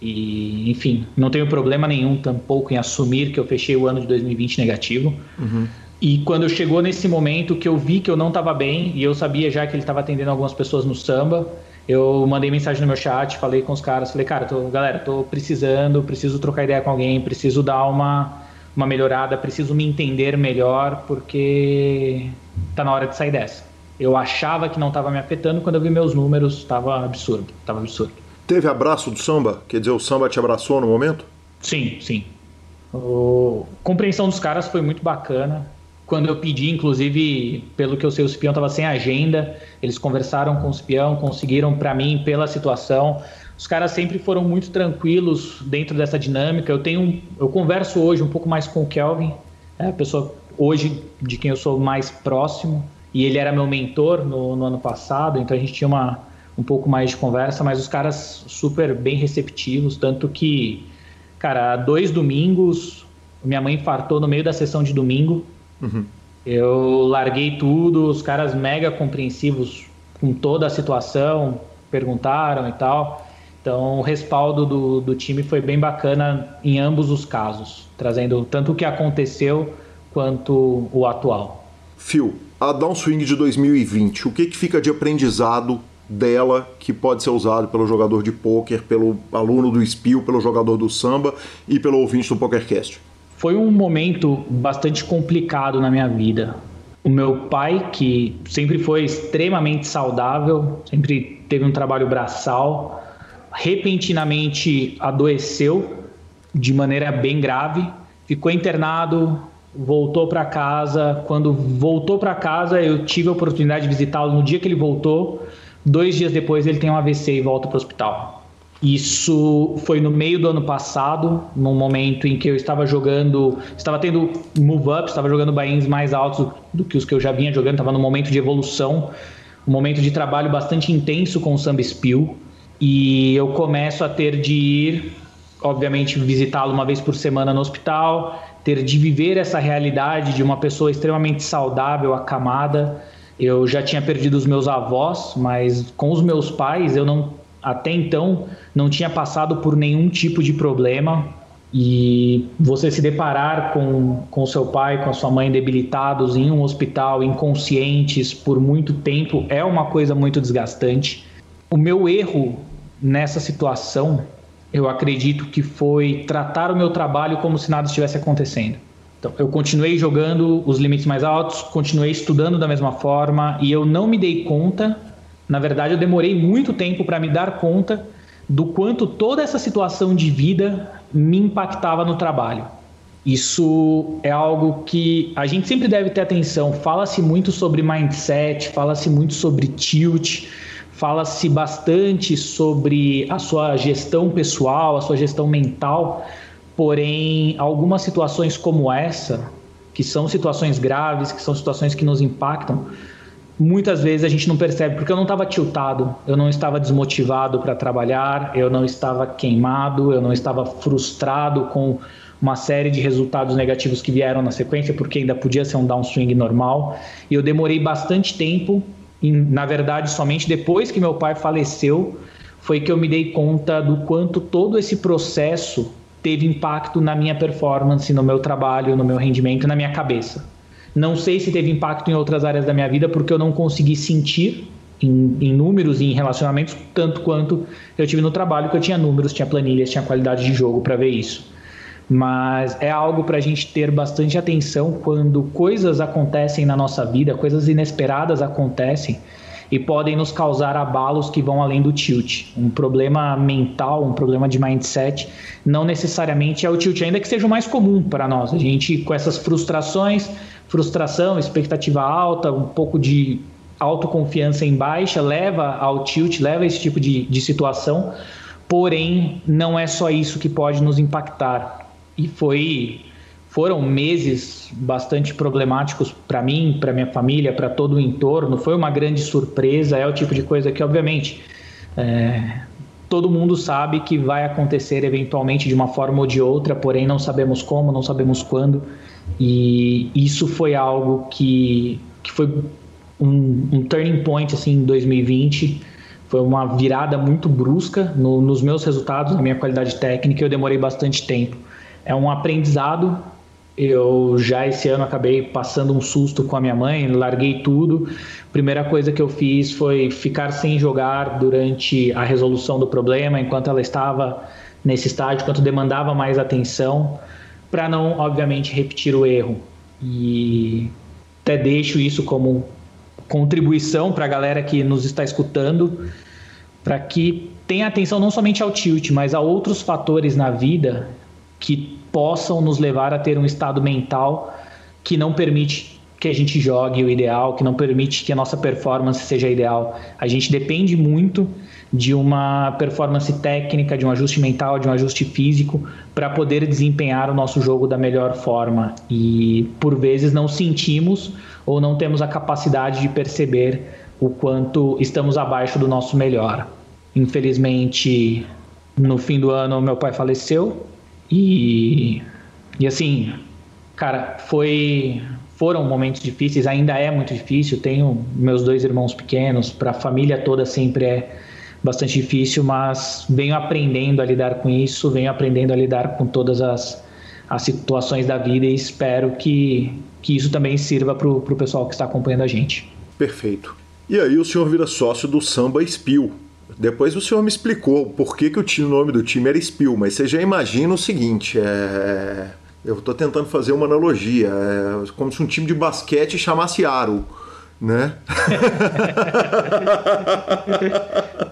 E, enfim, não tenho problema nenhum tampouco em assumir que eu fechei o ano de 2020 negativo. Uhum. E quando chegou nesse momento que eu vi que eu não estava bem, e eu sabia já que ele estava atendendo algumas pessoas no samba, eu mandei mensagem no meu chat, falei com os caras, falei, cara, tô, galera, tô precisando, preciso trocar ideia com alguém, preciso dar uma, uma melhorada, preciso me entender melhor, porque tá na hora de sair dessa. Eu achava que não estava me afetando, quando eu vi meus números, estava absurdo, estava absurdo. Teve abraço do samba? Quer dizer, o samba te abraçou no momento? Sim, sim. A compreensão dos caras foi muito bacana. Quando eu pedi, inclusive, pelo que eu sei, o Cipião estava sem agenda, eles conversaram com o Cipião, conseguiram para mim, pela situação. Os caras sempre foram muito tranquilos dentro dessa dinâmica. Eu tenho, eu converso hoje um pouco mais com o Kelvin, é a pessoa hoje de quem eu sou mais próximo, e ele era meu mentor no, no ano passado, então a gente tinha uma, um pouco mais de conversa, mas os caras super bem receptivos, tanto que, cara, dois domingos, minha mãe infartou no meio da sessão de domingo, Eu larguei tudo, os caras mega compreensivos com toda a situação, perguntaram e tal. Então, o respaldo do, do time foi bem bacana em ambos os casos, trazendo tanto o que aconteceu quanto o atual. Phil, a Downswing de 2020, o que, que fica de aprendizado dela que pode ser usado pelo jogador de pôquer, pelo aluno do Spiel, pelo jogador do samba e pelo ouvinte do PokerCast? Foi um momento bastante complicado na minha vida. O meu pai, que sempre foi extremamente saudável, sempre teve um trabalho braçal, repentinamente adoeceu de maneira bem grave, ficou internado, voltou para casa. Quando voltou para casa, eu tive a oportunidade de visitá-lo no dia que ele voltou. Dois dias depois, ele tem um AVC e volta para o hospital. Isso foi no meio do ano passado, num momento em que eu estava jogando, estava tendo move-up, estava jogando buy mais altos do que os que eu já vinha jogando, estava num momento de evolução, um momento de trabalho bastante intenso com o Samba Spill, e eu começo a ter de ir, obviamente, visitá-lo uma vez por semana no hospital, ter de viver essa realidade de uma pessoa extremamente saudável, acamada. Eu já tinha perdido os meus avós, mas com os meus pais eu não até então não tinha passado por nenhum tipo de problema e você se deparar com, com seu pai, com a sua mãe debilitados em um hospital, inconscientes por muito tempo, é uma coisa muito desgastante. O meu erro nessa situação, eu acredito que foi tratar o meu trabalho como se nada estivesse acontecendo. Então, eu continuei jogando os limites mais altos, continuei estudando da mesma forma e eu não me dei conta na verdade, eu demorei muito tempo para me dar conta do quanto toda essa situação de vida me impactava no trabalho. Isso é algo que a gente sempre deve ter atenção. Fala-se muito sobre mindset, fala-se muito sobre tilt, fala-se bastante sobre a sua gestão pessoal, a sua gestão mental. Porém, algumas situações como essa, que são situações graves, que são situações que nos impactam, muitas vezes a gente não percebe, porque eu não estava tiltado, eu não estava desmotivado para trabalhar, eu não estava queimado, eu não estava frustrado com uma série de resultados negativos que vieram na sequência, porque ainda podia ser um downswing normal. E eu demorei bastante tempo, e, na verdade, somente depois que meu pai faleceu, foi que eu me dei conta do quanto todo esse processo teve impacto na minha performance, no meu trabalho, no meu rendimento, na minha cabeça. Não sei se teve impacto em outras áreas da minha vida, porque eu não consegui sentir em, em, números e em relacionamentos tanto quanto eu tive no trabalho, que eu tinha números, tinha planilhas, tinha qualidade de jogo para ver isso. Mas é algo para a gente ter bastante atenção quando coisas acontecem na nossa vida, coisas inesperadas acontecem e podem nos causar abalos que vão além do tilt. Um problema mental, um problema de mindset, não necessariamente é o tilt, ainda que seja o mais comum para nós. A gente, com essas frustrações, frustração, expectativa alta, um pouco de autoconfiança em baixa, leva ao tilt, leva a esse tipo de, de situação. Porém, não é só isso que pode nos impactar. E foi foram meses bastante problemáticos para mim, para minha família, para todo o entorno. Foi uma grande surpresa. É o tipo de coisa que, obviamente, é, todo mundo sabe que vai acontecer eventualmente de uma forma ou de outra, porém não sabemos como, não sabemos quando. E isso foi algo que, que foi um, um turning point assim, em 2020. Foi uma virada muito brusca no, nos meus resultados, na minha qualidade técnica. Eu demorei bastante tempo. É um aprendizado. Eu já esse ano acabei passando um susto com a minha mãe, larguei tudo. Primeira coisa que eu fiz foi ficar sem jogar durante a resolução do problema, enquanto ela estava nesse estágio, enquanto demandava mais atenção para não, obviamente, repetir o erro. E até deixo isso como contribuição para a galera que nos está escutando, para que tenha atenção não somente ao tilt, mas a outros fatores na vida que possam nos levar a ter um estado mental que não permite que a gente jogue o ideal, que não permite que a nossa performance seja ideal. A gente depende muito de uma performance técnica, de um ajuste mental, de um ajuste físico para poder desempenhar o nosso jogo da melhor forma. E por vezes não sentimos ou não temos a capacidade de perceber o quanto estamos abaixo do nosso melhor. Infelizmente, no fim do ano, meu pai faleceu e, e assim, cara, foi foram momentos difíceis, ainda é muito difícil. Tenho meus dois irmãos pequenos, para a família toda sempre é bastante difícil, mas venho aprendendo a lidar com isso, venho aprendendo a lidar com todas as, as situações da vida e espero que, que isso também sirva para o pessoal que está acompanhando a gente. Perfeito. E aí o senhor vira sócio do Samba Spill. Depois o senhor me explicou por que, que o, nome do time era Spill, mas você já imagina o seguinte, é eu estou tentando fazer uma analogia. É como se um time de basquete chamasse Aro, né?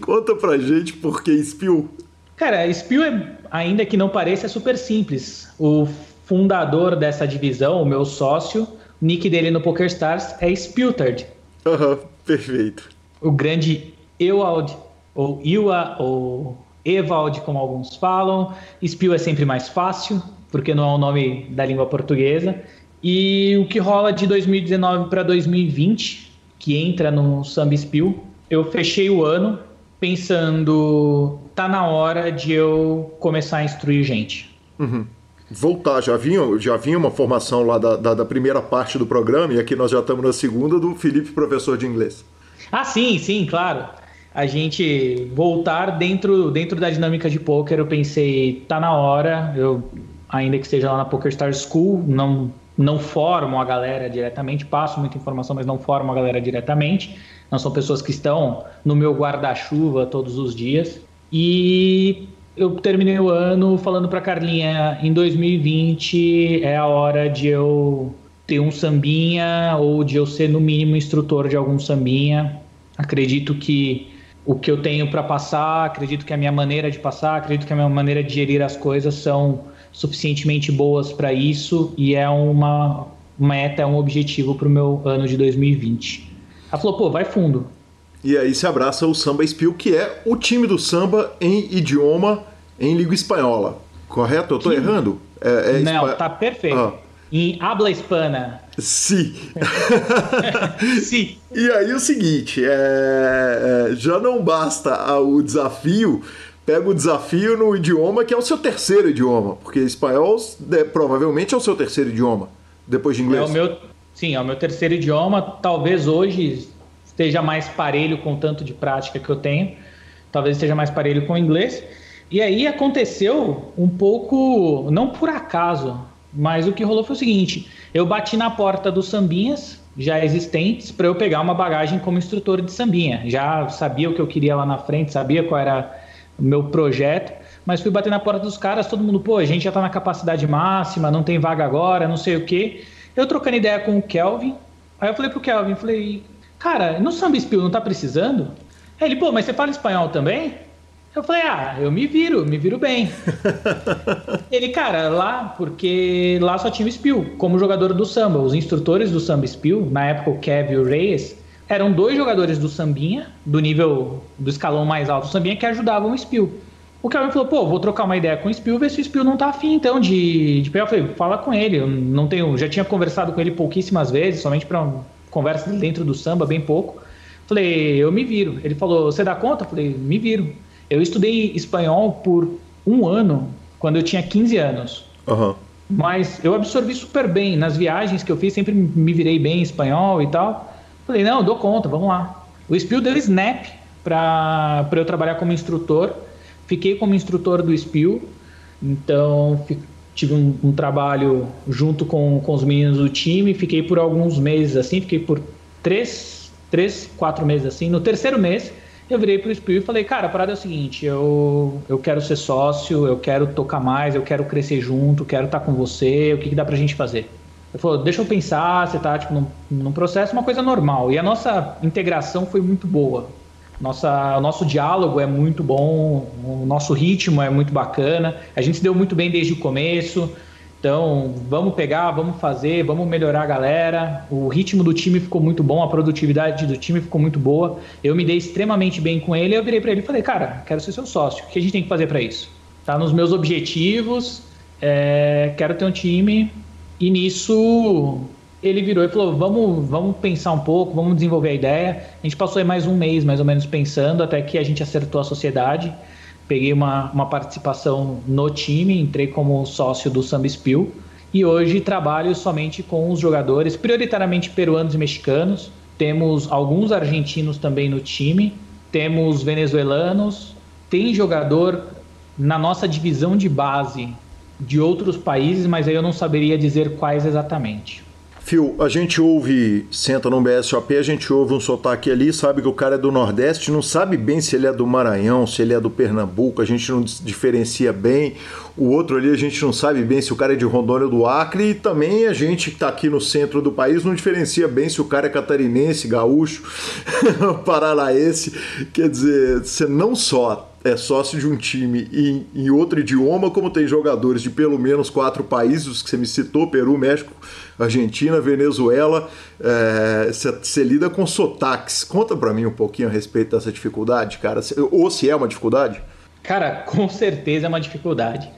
Conta pra gente por que Spill. Cara, Spill, é, ainda que não pareça, é super simples. O fundador dessa divisão, o meu sócio, o nick dele no PokerStars é Spiltard. Aham, uhum, perfeito. O grande Ewald, ou Iwa, ou Evald, como alguns falam. Spill é sempre mais fácil porque não é o nome da língua portuguesa. E o que rola de 2019 para 2020, que entra no Samba Spill, eu fechei o ano pensando, tá na hora de eu começar a instruir gente. Uhum. Voltar, já vinha, já vinha uma formação lá da, da, da, primeira parte do programa, e aqui nós já estamos na segunda, do Felipe, professor de inglês. Ah, sim, sim, claro. A gente voltar dentro, dentro da dinâmica de poker, eu pensei, tá na hora, eu ainda que esteja lá na PokerStar School, não, não formo a galera diretamente, passo muita informação, mas não formo a galera diretamente. Não são pessoas que estão no meu guarda-chuva todos os dias. E eu terminei o ano falando para Carlinha, em 2020 é a hora de eu ter um sambinha ou de eu ser no mínimo instrutor de algum sambinha. Acredito que o que eu tenho para passar, acredito que a minha maneira de passar, acredito que a minha maneira de gerir as coisas são suficientemente boas para isso e é uma meta, é um objetivo para o meu ano de 2020. Ela falou, pô, vai fundo. E aí se abraça o Samba Spill, que é o time do samba em idioma em língua espanhola. Correto? Eu estou errando? É, é Não, tá perfeito. Ah. Em habla hispana. Sim. Sim. E aí o seguinte, é, é já não basta o desafio pega o desafio no idioma que é o seu terceiro idioma, porque espanhol é, provavelmente é o seu terceiro idioma, depois de inglês. É o meu, sim, é o meu terceiro idioma. Talvez hoje esteja mais parelho com o tanto de prática que eu tenho, talvez esteja mais parelho com o inglês. E aí aconteceu um pouco, não por acaso, mas o que rolou foi o seguinte: eu bati na porta dos sambinhas já existentes para eu pegar uma bagagem como instrutor de sambinha. Já sabia o que eu queria lá na frente, sabia qual era meu projeto, mas fui bater na porta dos caras, todo mundo, pô, a gente já tá na capacidade máxima, não tem vaga agora, não sei o quê. Eu trocando ideia com o Kelvin, aí eu falei pro Kelvin, falei, cara, no Samba Spill não tá precisando? Aí ele, pô, mas você fala espanhol também? Eu falei, ah, eu me viro, me viro bem. ele, cara, lá, porque lá só tinha o Spill, como jogador do samba. Os instrutores do Samba Spill, na época o Kevin e o Reyes, eram dois jogadores do Sambinha, do nível do escalão mais alto do Sambinha, que ajudavam o Spill. O Kevin falou, pô, vou trocar uma ideia com o Spill, ver se o Spill não tá afim, então, de, de pegar. Eu falei, fala com ele, eu não tenho, já tinha conversado com ele pouquíssimas vezes, somente para conversa dentro do samba, bem pouco. Falei, eu me viro. Ele falou, você dá conta? Eu falei, me viro. Eu estudei espanhol por um ano, quando eu tinha 15 anos. Uhum. Mas eu absorvi super bem. Nas viagens que eu fiz, sempre me virei bem em espanhol e tal. Falei, não, dou conta, vamos lá. O Spill deu snap para eu trabalhar como instrutor. Fiquei como instrutor do Spill, então tive um, um, trabalho junto com, com os meninos do time. Fiquei por alguns meses assim, fiquei por três, três, quatro meses assim. No terceiro mês, Eu virei pro Spill e falei, cara, a parada é o seguinte, eu, eu quero ser sócio, eu quero tocar mais, eu quero crescer junto, quero estar com você, o que, que dá pra gente fazer? Ele falou, deixa eu pensar, você tá tipo, num, num processo, uma coisa normal. E a nossa integração foi muito boa. Nossa, o nosso diálogo é muito bom, o nosso ritmo é muito bacana, a gente se deu muito bem desde o começo. Então, vamos pegar, vamos fazer, vamos melhorar a galera. O ritmo do time ficou muito bom, a produtividade do time ficou muito boa. Eu me dei extremamente bem com ele. Eu virei para ele e falei: Cara, quero ser seu sócio. O que a gente tem que fazer para isso? Tá nos meus objetivos. É, quero ter um time. E nisso ele virou e falou: vamos, vamos pensar um pouco, vamos desenvolver a ideia. A gente passou aí mais um mês, mais ou menos, pensando, até que a gente acertou a sociedade peguei uma, uma participação no time, entrei como sócio do Samba Spill e hoje trabalho somente com os jogadores, prioritariamente peruanos e mexicanos. Temos alguns argentinos também no time, temos venezuelanos, tem jogador na nossa divisão de base de outros países, mas aí eu não saberia dizer quais exatamente. Fio, a gente ouve, senta no BSOP, a gente ouve um sotaque ali, sabe que o cara é do Nordeste, não sabe bem se ele é do Maranhão, se ele é do Pernambuco, a gente não diferencia bem. O outro ali a gente não sabe bem se o cara é de Rondônia ou do Acre, e também a gente que está aqui no centro do país não diferencia bem se o cara é catarinense, gaúcho, paranaense. Quer dizer, você não só é sócio de um time em, em outro idioma, como tem jogadores de pelo menos quatro países, que você me citou, Peru, México, Argentina, Venezuela, você é, lida com sotaques. Conta para mim um pouquinho a respeito dessa dificuldade, cara, ou se é uma dificuldade. Cara, com certeza é uma dificuldade.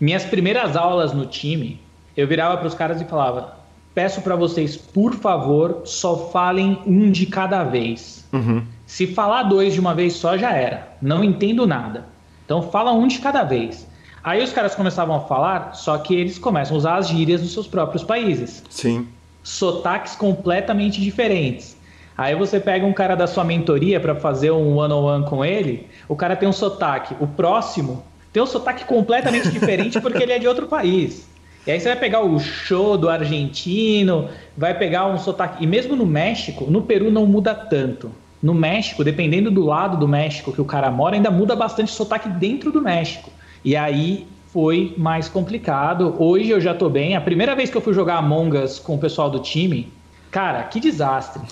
Minhas primeiras aulas no time, eu virava para os caras e falava: peço para vocês, por favor, só falem um de cada vez. Uhum. Se falar dois de uma vez só, já era. Não entendo nada. Então fala um de cada vez. Aí os caras começavam a falar, só que eles começam a usar as gírias dos seus próprios países. Sim. Sotaques completamente diferentes. Aí você pega um cara da sua mentoria para fazer um one-on-one com ele, o cara tem um sotaque. O próximo tem um sotaque completamente diferente porque ele é de outro país. E aí você vai pegar o show do argentino, vai pegar um sotaque. E mesmo no México, no Peru não muda tanto. No México, dependendo do lado do México que o cara mora, ainda muda bastante o sotaque dentro do México. E aí foi mais complicado. Hoje eu já tô bem. A primeira vez que eu fui jogar Among Us com o pessoal do time, cara, que desastre.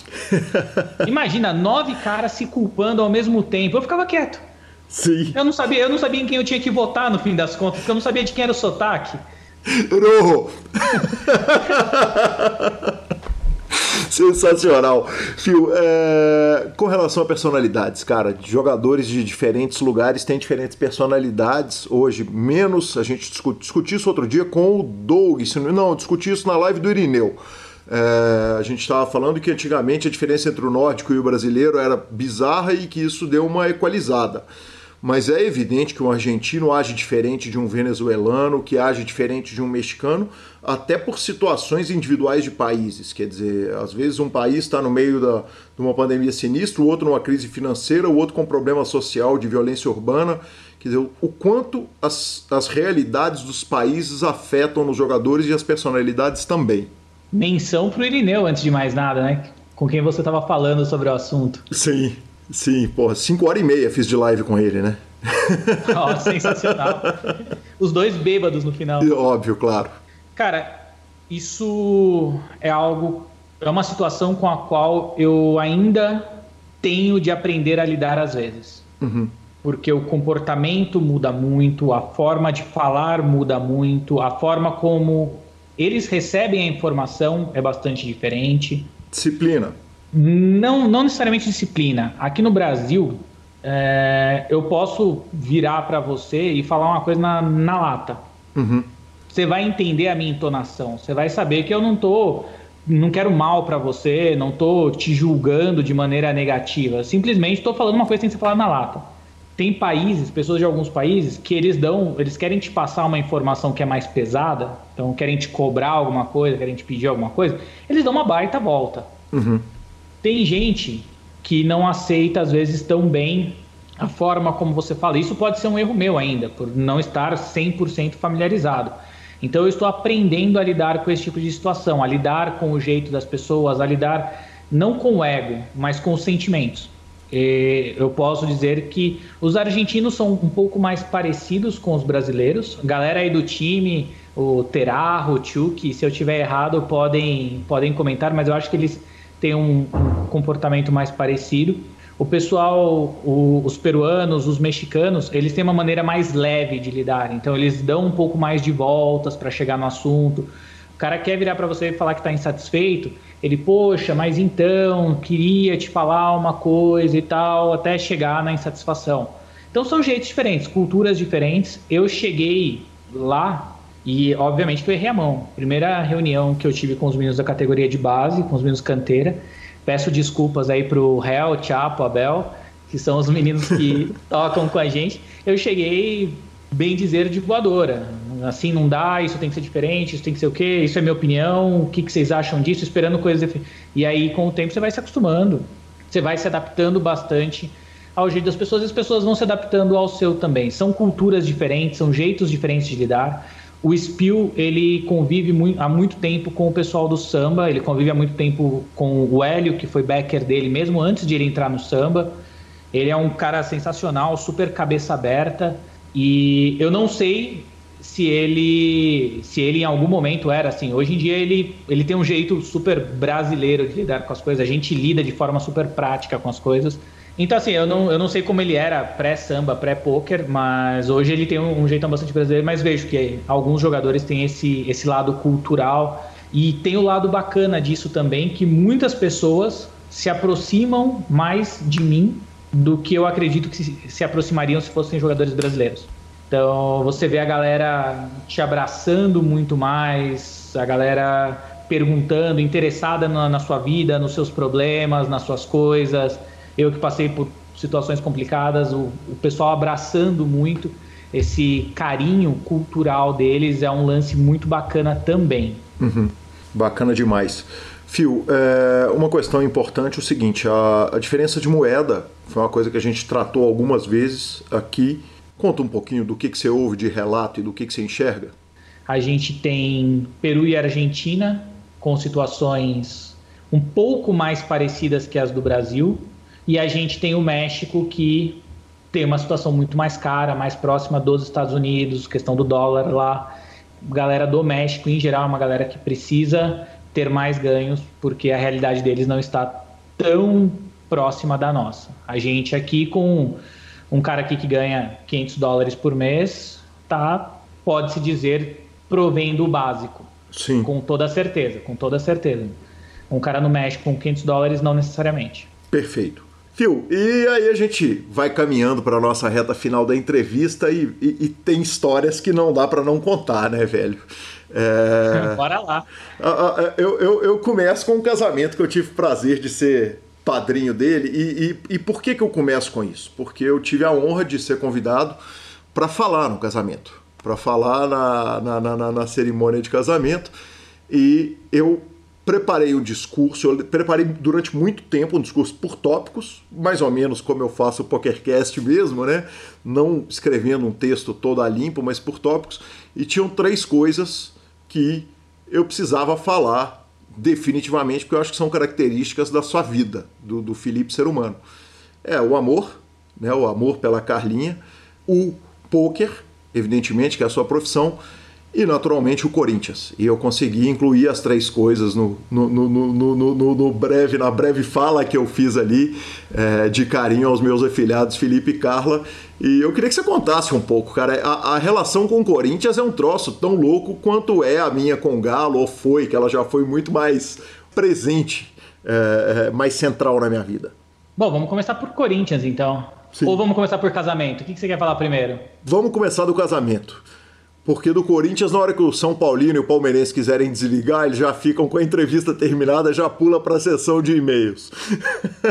Imagina, nove caras se culpando ao mesmo tempo. Eu ficava quieto. Sim. Eu não sabia, eu não sabia em quem eu tinha que votar no fim das contas, porque eu não sabia de quem era o sotaque. Errou! Sensacional. Fio, é... com relação a personalidades, cara, jogadores de diferentes lugares têm diferentes personalidades. Hoje, menos, a gente discutiu discuti isso outro dia com o Doug, não, discuti isso na live do Irineu. É, a gente estava falando que antigamente a diferença entre o nórdico e o brasileiro era bizarra e que isso deu uma equalizada mas é evidente que um argentino age diferente de um venezuelano, que age diferente de um mexicano, até por situações individuais de países. Quer dizer, às vezes um país está no meio da, de uma pandemia sinistra, o outro numa crise financeira, o outro com problema social de violência urbana. Quer dizer, o quanto as, as realidades dos países afetam nos jogadores e as personalidades também. Menção para o Irineu, antes de mais nada, né? Com quem você estava falando sobre o assunto. Sim. Sim, porra, 5 horas e meia fiz de live com ele, né? oh, sensacional. Os dois bêbados no final. Óbvio, claro. Cara, isso é algo. É uma situação com a qual eu ainda tenho de aprender a lidar às vezes. Uhum. Porque o comportamento muda muito, a forma de falar muda muito, a forma como eles recebem a informação é bastante diferente. Disciplina. Não, não necessariamente disciplina. Aqui no Brasil, é, eu posso virar para você e falar uma coisa na, na lata. Uhum. Você vai entender a minha entonação. Você vai saber que eu não tô, não quero mal para você, não tô te julgando de maneira negativa. Simplesmente estou falando uma coisa que tem que ser falada na lata. Tem países, pessoas de alguns países, que eles dão, eles querem te passar uma informação que é mais pesada, então querem te cobrar alguma coisa, querem te pedir alguma coisa, eles dão uma baita volta. Uhum. Tem gente que não aceita, às vezes, tão bem a forma como você fala. Isso pode ser um erro meu ainda, por não estar 100% familiarizado. Então, eu estou aprendendo a lidar com esse tipo de situação, a lidar com o jeito das pessoas, a lidar não com o ego, mas com os sentimentos. eu posso dizer que os argentinos são um pouco mais parecidos com os brasileiros. A galera aí do time, o Terarro, o Chuck, se eu tiver errado, podem, podem comentar, mas eu acho que eles têm um, um comportamento mais parecido. O pessoal, o, os peruanos, os mexicanos, eles têm uma maneira mais leve de lidar, então eles dão um pouco mais de voltas para chegar no assunto. O cara quer virar para você e falar que está insatisfeito, ele, poxa, mas então, queria te falar uma coisa e tal, até chegar na insatisfação. Então são jeitos diferentes, culturas diferentes. Eu cheguei lá e, obviamente, que eu errei a mão. Primeira reunião que eu tive com os meninos da categoria de base, com os meninos canteira. Peço desculpas aí pro Hel, Chapo, Abel, que são os meninos que tocam com a gente. Eu cheguei, bem dizer, de voadora assim não dá, isso tem que ser diferente, isso tem que ser o quê, isso é minha opinião, o que, que vocês acham disso, esperando coisas. E aí, com o tempo, você vai se acostumando, você vai se adaptando bastante ao jeito das pessoas e as pessoas vão se adaptando ao seu também. São culturas diferentes, são jeitos diferentes de lidar. O Spill, ele convive muito, há muito tempo com o pessoal do samba, ele convive há muito tempo com o Hélio, que foi backer dele mesmo antes de ele entrar no samba. Ele é um cara sensacional, super cabeça aberta. E eu não sei se ele se ele em algum momento era assim. Hoje em dia ele, ele tem um jeito super brasileiro de lidar com as coisas. A gente lida de forma super prática com as coisas. Então, assim, eu não, eu não sei como ele era pré-samba, pré-poker, mas hoje ele tem um, um jeitão bastante brasileiro. Mas vejo que alguns jogadores têm esse, esse lado cultural e tem o lado bacana disso também, que muitas pessoas se aproximam mais de mim do que eu acredito que se, se aproximariam se fossem jogadores brasileiros. Então você vê a galera te abraçando muito mais, a galera perguntando, interessada na, na, sua vida, nos seus problemas, nas suas coisas. Eu que passei por situações complicadas, o, o pessoal abraçando muito. Esse carinho cultural deles é um lance muito bacana também. Uhum. Bacana demais. Fio, é, uma questão importante é o seguinte: a, a diferença de moeda foi uma coisa que a gente tratou algumas vezes aqui Conta um pouquinho do que, que você ouve de relato e do que, que você enxerga. A gente tem Peru e Argentina com situações um pouco mais parecidas que as do Brasil. E a gente tem o México que tem uma situação muito mais cara, mais próxima dos Estados Unidos, questão do dólar lá. Galera do México, em geral, é uma galera que precisa ter mais ganhos, porque a realidade deles não está tão próxima da nossa. A gente aqui com um cara aqui que ganha 500 dólares por mês tá, pode-se dizer, provendo o básico. Sim. Com toda certeza, com toda certeza. Um cara no México com 500 dólares, não necessariamente. Perfeito. Phil, e aí a gente vai caminhando para nossa reta final da entrevista e, e, e tem histórias que não dá para não contar, né, velho? É... Bora lá. Eu, eu, eu começo com um casamento que eu tive o prazer de ser padrinho dele. E, e, e, por que, que eu começo com isso? Porque eu tive a honra de ser convidado para falar no casamento, para falar na, na, na, na, cerimônia de casamento. E eu preparei um discurso, eu preparei durante muito tempo um discurso por tópicos, mais ou menos como eu faço o PokerCast mesmo, né? Não escrevendo um texto todo a limpo, mas por tópicos. E tinham três coisas que eu precisava falar definitivamente, porque eu acho que são características da sua vida, do, do Felipe ser humano. É o amor, né, o amor pela Carlinha, o poker, evidentemente, que é a sua profissão, e naturalmente o Corinthians. E eu consegui incluir as três coisas no, no, no, no breve, na breve fala que eu fiz ali, é, de carinho aos meus afilhados Felipe e Carla. E eu queria que você contasse um pouco, cara. A, a, relação com o Corinthians é um troço tão louco quanto é a minha com o Galo, ou foi, que ela já foi muito mais presente, é, mais central na minha vida. Bom, vamos começar por Corinthians então. Sim. Ou vamos começar por casamento? O que você quer falar primeiro? Vamos começar do casamento. Porque do Corinthians, na hora que o São Paulino e o Palmeirense quiserem desligar, eles já ficam com a entrevista terminada, já pula para a sessão de e-mails.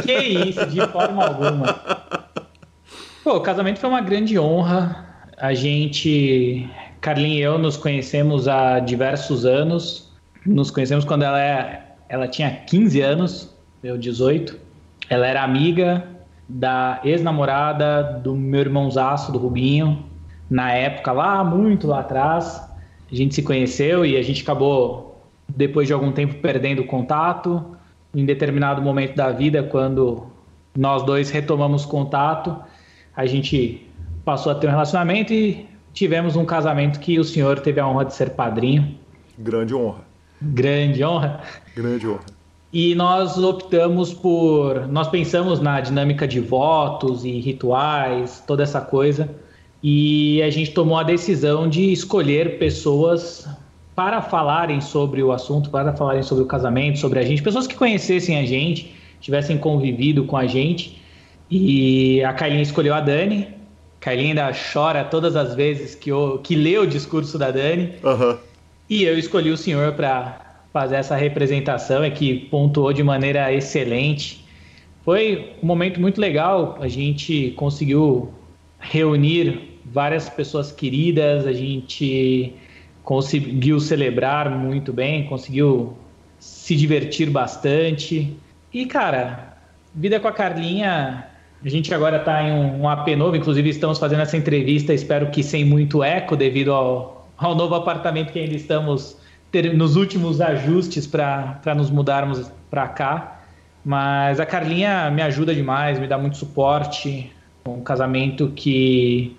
Que isso, de forma alguma. Pô, o casamento foi uma grande honra. A gente, Carlinha e eu, nos conhecemos há diversos anos. Nos conhecemos quando ela, é, ela tinha 15 anos, eu 18. Ela era amiga da ex-namorada do meu irmãozaço, do Rubinho na época, lá muito lá atrás. A gente se conheceu e a gente acabou, depois de algum tempo, perdendo o contato. Em determinado momento da vida, quando nós dois retomamos contato, a gente passou a ter um relacionamento e tivemos um casamento que o senhor teve a honra de ser padrinho. Grande honra. Grande honra. Grande honra. E nós optamos por. Nós pensamos na dinâmica de votos e rituais, toda essa coisa. E a gente tomou a decisão de escolher pessoas para falarem sobre o assunto, para falarem sobre o casamento, sobre a gente, pessoas que conhecessem a gente, tivessem convivido com a gente. E a Kailinha escolheu a Dani. Kailinha ainda chora todas as vezes que, eu, que lê o discurso da Dani. Uhum. E eu escolhi o senhor para fazer essa representação, é que pontuou de maneira excelente. Foi um momento muito legal, a gente conseguiu reunir várias pessoas queridas, a gente conseguiu celebrar muito bem, conseguiu se divertir bastante. E, cara, vida com a Carlinha, a gente agora está em um, um AP novo, inclusive estamos fazendo essa entrevista, espero que sem muito eco, devido ao, ao novo apartamento que ainda estamos ter, nos últimos ajustes para nos mudarmos para cá. Mas a Carlinha me ajuda demais, me dá muito suporte. Um casamento que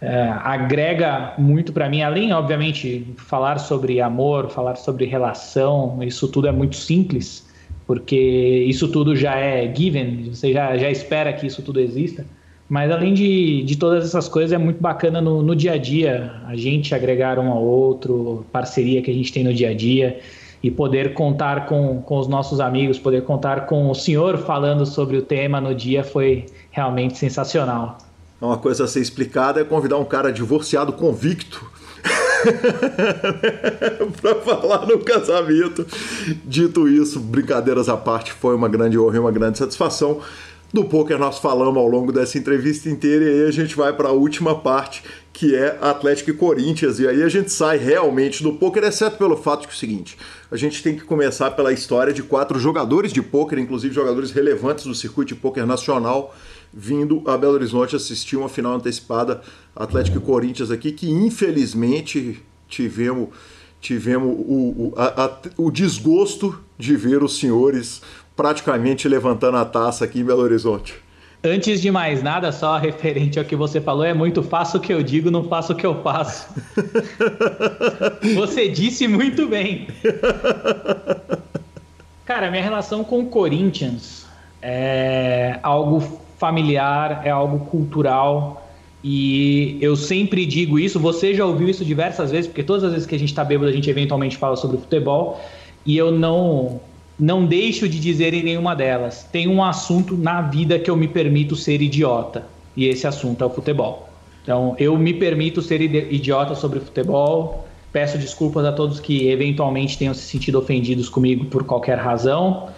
é, agrega muito para mim, além, obviamente, falar sobre amor, falar sobre relação, isso tudo é muito simples, porque isso tudo já é given, você já, já espera que isso tudo exista. Mas além de, de todas essas coisas, é muito bacana no, no dia a dia, a gente agregar um ao outro, parceria que a gente tem no dia a dia e poder contar com, com os nossos amigos, poder contar com o senhor falando sobre o tema no dia foi realmente sensacional. Uma coisa a ser explicada é convidar um cara divorciado convicto para falar no casamento. Dito isso, brincadeiras à parte, foi uma grande honra e uma grande satisfação. Do poker nós falamos ao longo dessa entrevista inteira e aí a gente vai para a última parte, que é Atlético e Corinthians. E aí a gente sai realmente do poker, exceto pelo fato que é o seguinte: a gente tem que começar pela história de quatro jogadores de poker, inclusive jogadores relevantes do circuito de poker nacional, vindo a Belo Horizonte assistir uma final antecipada Atlético e Corinthians aqui, que infelizmente tivemos tivemos o, o, a, a, o desgosto de ver os senhores praticamente levantando a taça aqui em Belo Horizonte. Antes de mais nada, só referente ao que você falou, é muito faço o que eu digo, não faço o que eu faço. você disse muito bem. Cara, minha relação com o Corinthians é algo familiar, é algo cultural. E eu sempre digo isso, você já ouviu isso diversas vezes, porque todas as vezes que a gente está bêbado, a gente eventualmente fala sobre futebol. E eu não não deixo de dizer em nenhuma delas. Tem um assunto na vida que eu me permito ser idiota, e esse assunto é o futebol. Então, eu me permito ser idiota sobre futebol. Peço desculpas a todos que eventualmente tenham se sentido ofendidos comigo por qualquer razão.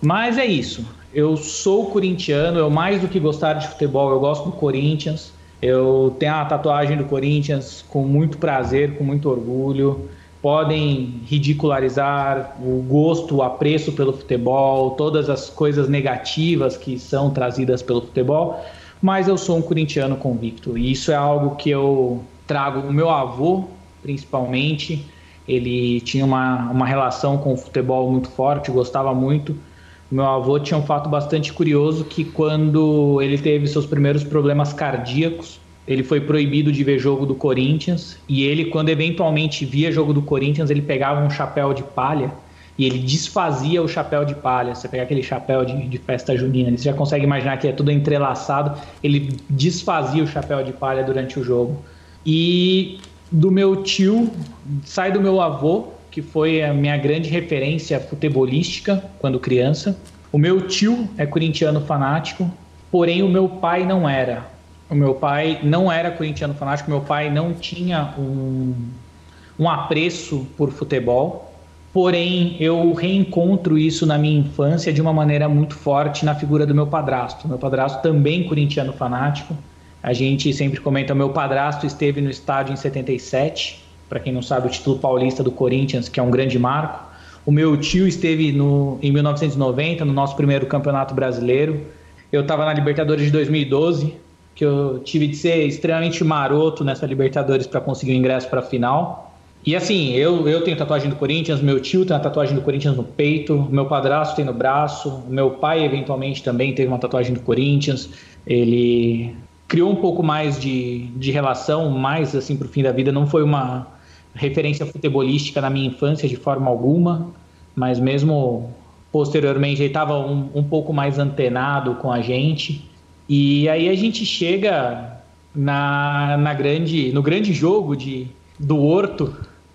Mas é isso. Eu sou corintiano, eu mais do que gostar de futebol, eu gosto do Corinthians. Eu tenho a tatuagem do Corinthians com muito prazer, com muito orgulho podem ridicularizar o gosto, o apreço pelo futebol, todas as coisas negativas que são trazidas pelo futebol, mas eu sou um corintiano convicto e isso é algo que eu trago. O meu avô, principalmente, ele tinha uma, uma relação com o futebol muito forte, gostava muito. Meu avô tinha um fato bastante curioso que quando ele teve seus primeiros problemas cardíacos, ele foi proibido de ver jogo do Corinthians e ele, quando eventualmente via jogo do Corinthians, ele pegava um chapéu de palha e ele desfazia o chapéu de palha. Você pega aquele chapéu de, de festa junina, você já consegue imaginar que é tudo entrelaçado. Ele desfazia o chapéu de palha durante o jogo. E do meu tio, sai do meu avô, que foi a minha grande referência futebolística quando criança. O meu tio é corintiano fanático, porém o meu pai não era. O meu pai não era corintiano fanático, meu pai não tinha um, um apreço por futebol, porém eu reencontro isso na minha infância de uma maneira muito forte na figura do meu padrasto. Meu padrasto também corintiano fanático. A gente sempre comenta, meu padrasto esteve no estádio em 77, para quem não sabe, o título paulista do Corinthians, que é um grande marco. O meu tio esteve no, em 1990, no nosso primeiro campeonato brasileiro. Eu estava na Libertadores de 2012, que eu tive de ser extremamente maroto nessa Libertadores para conseguir o ingresso para a final. E assim, eu, eu tenho tatuagem do Corinthians, meu tio tem uma tatuagem do Corinthians no peito, meu padrasto tem no braço, meu pai eventualmente também teve uma tatuagem do Corinthians. Ele criou um pouco mais de, de relação, mais assim pro fim da vida. Não foi uma referência futebolística na minha infância de forma alguma, mas mesmo posteriormente ele estava um, um pouco mais antenado com a gente. E aí a gente chega na, na grande, no grande jogo de, do Horto,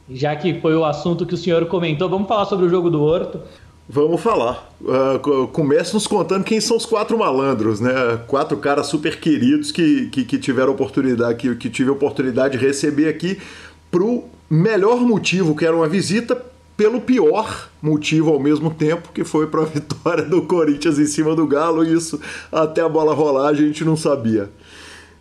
já que foi o assunto que o senhor comentou, vamos falar sobre o jogo do Horto. Vamos falar. Uh, começa nos contando quem são os quatro malandros, né? Quatro caras super queridos que, que, que tiveram oportunidade, que, que tive a oportunidade de receber aqui pro melhor motivo, que era uma visita, pelo pior motivo ao mesmo tempo, que foi para a vitória do Corinthians em cima do Galo, e isso até a bola rolar a gente não sabia.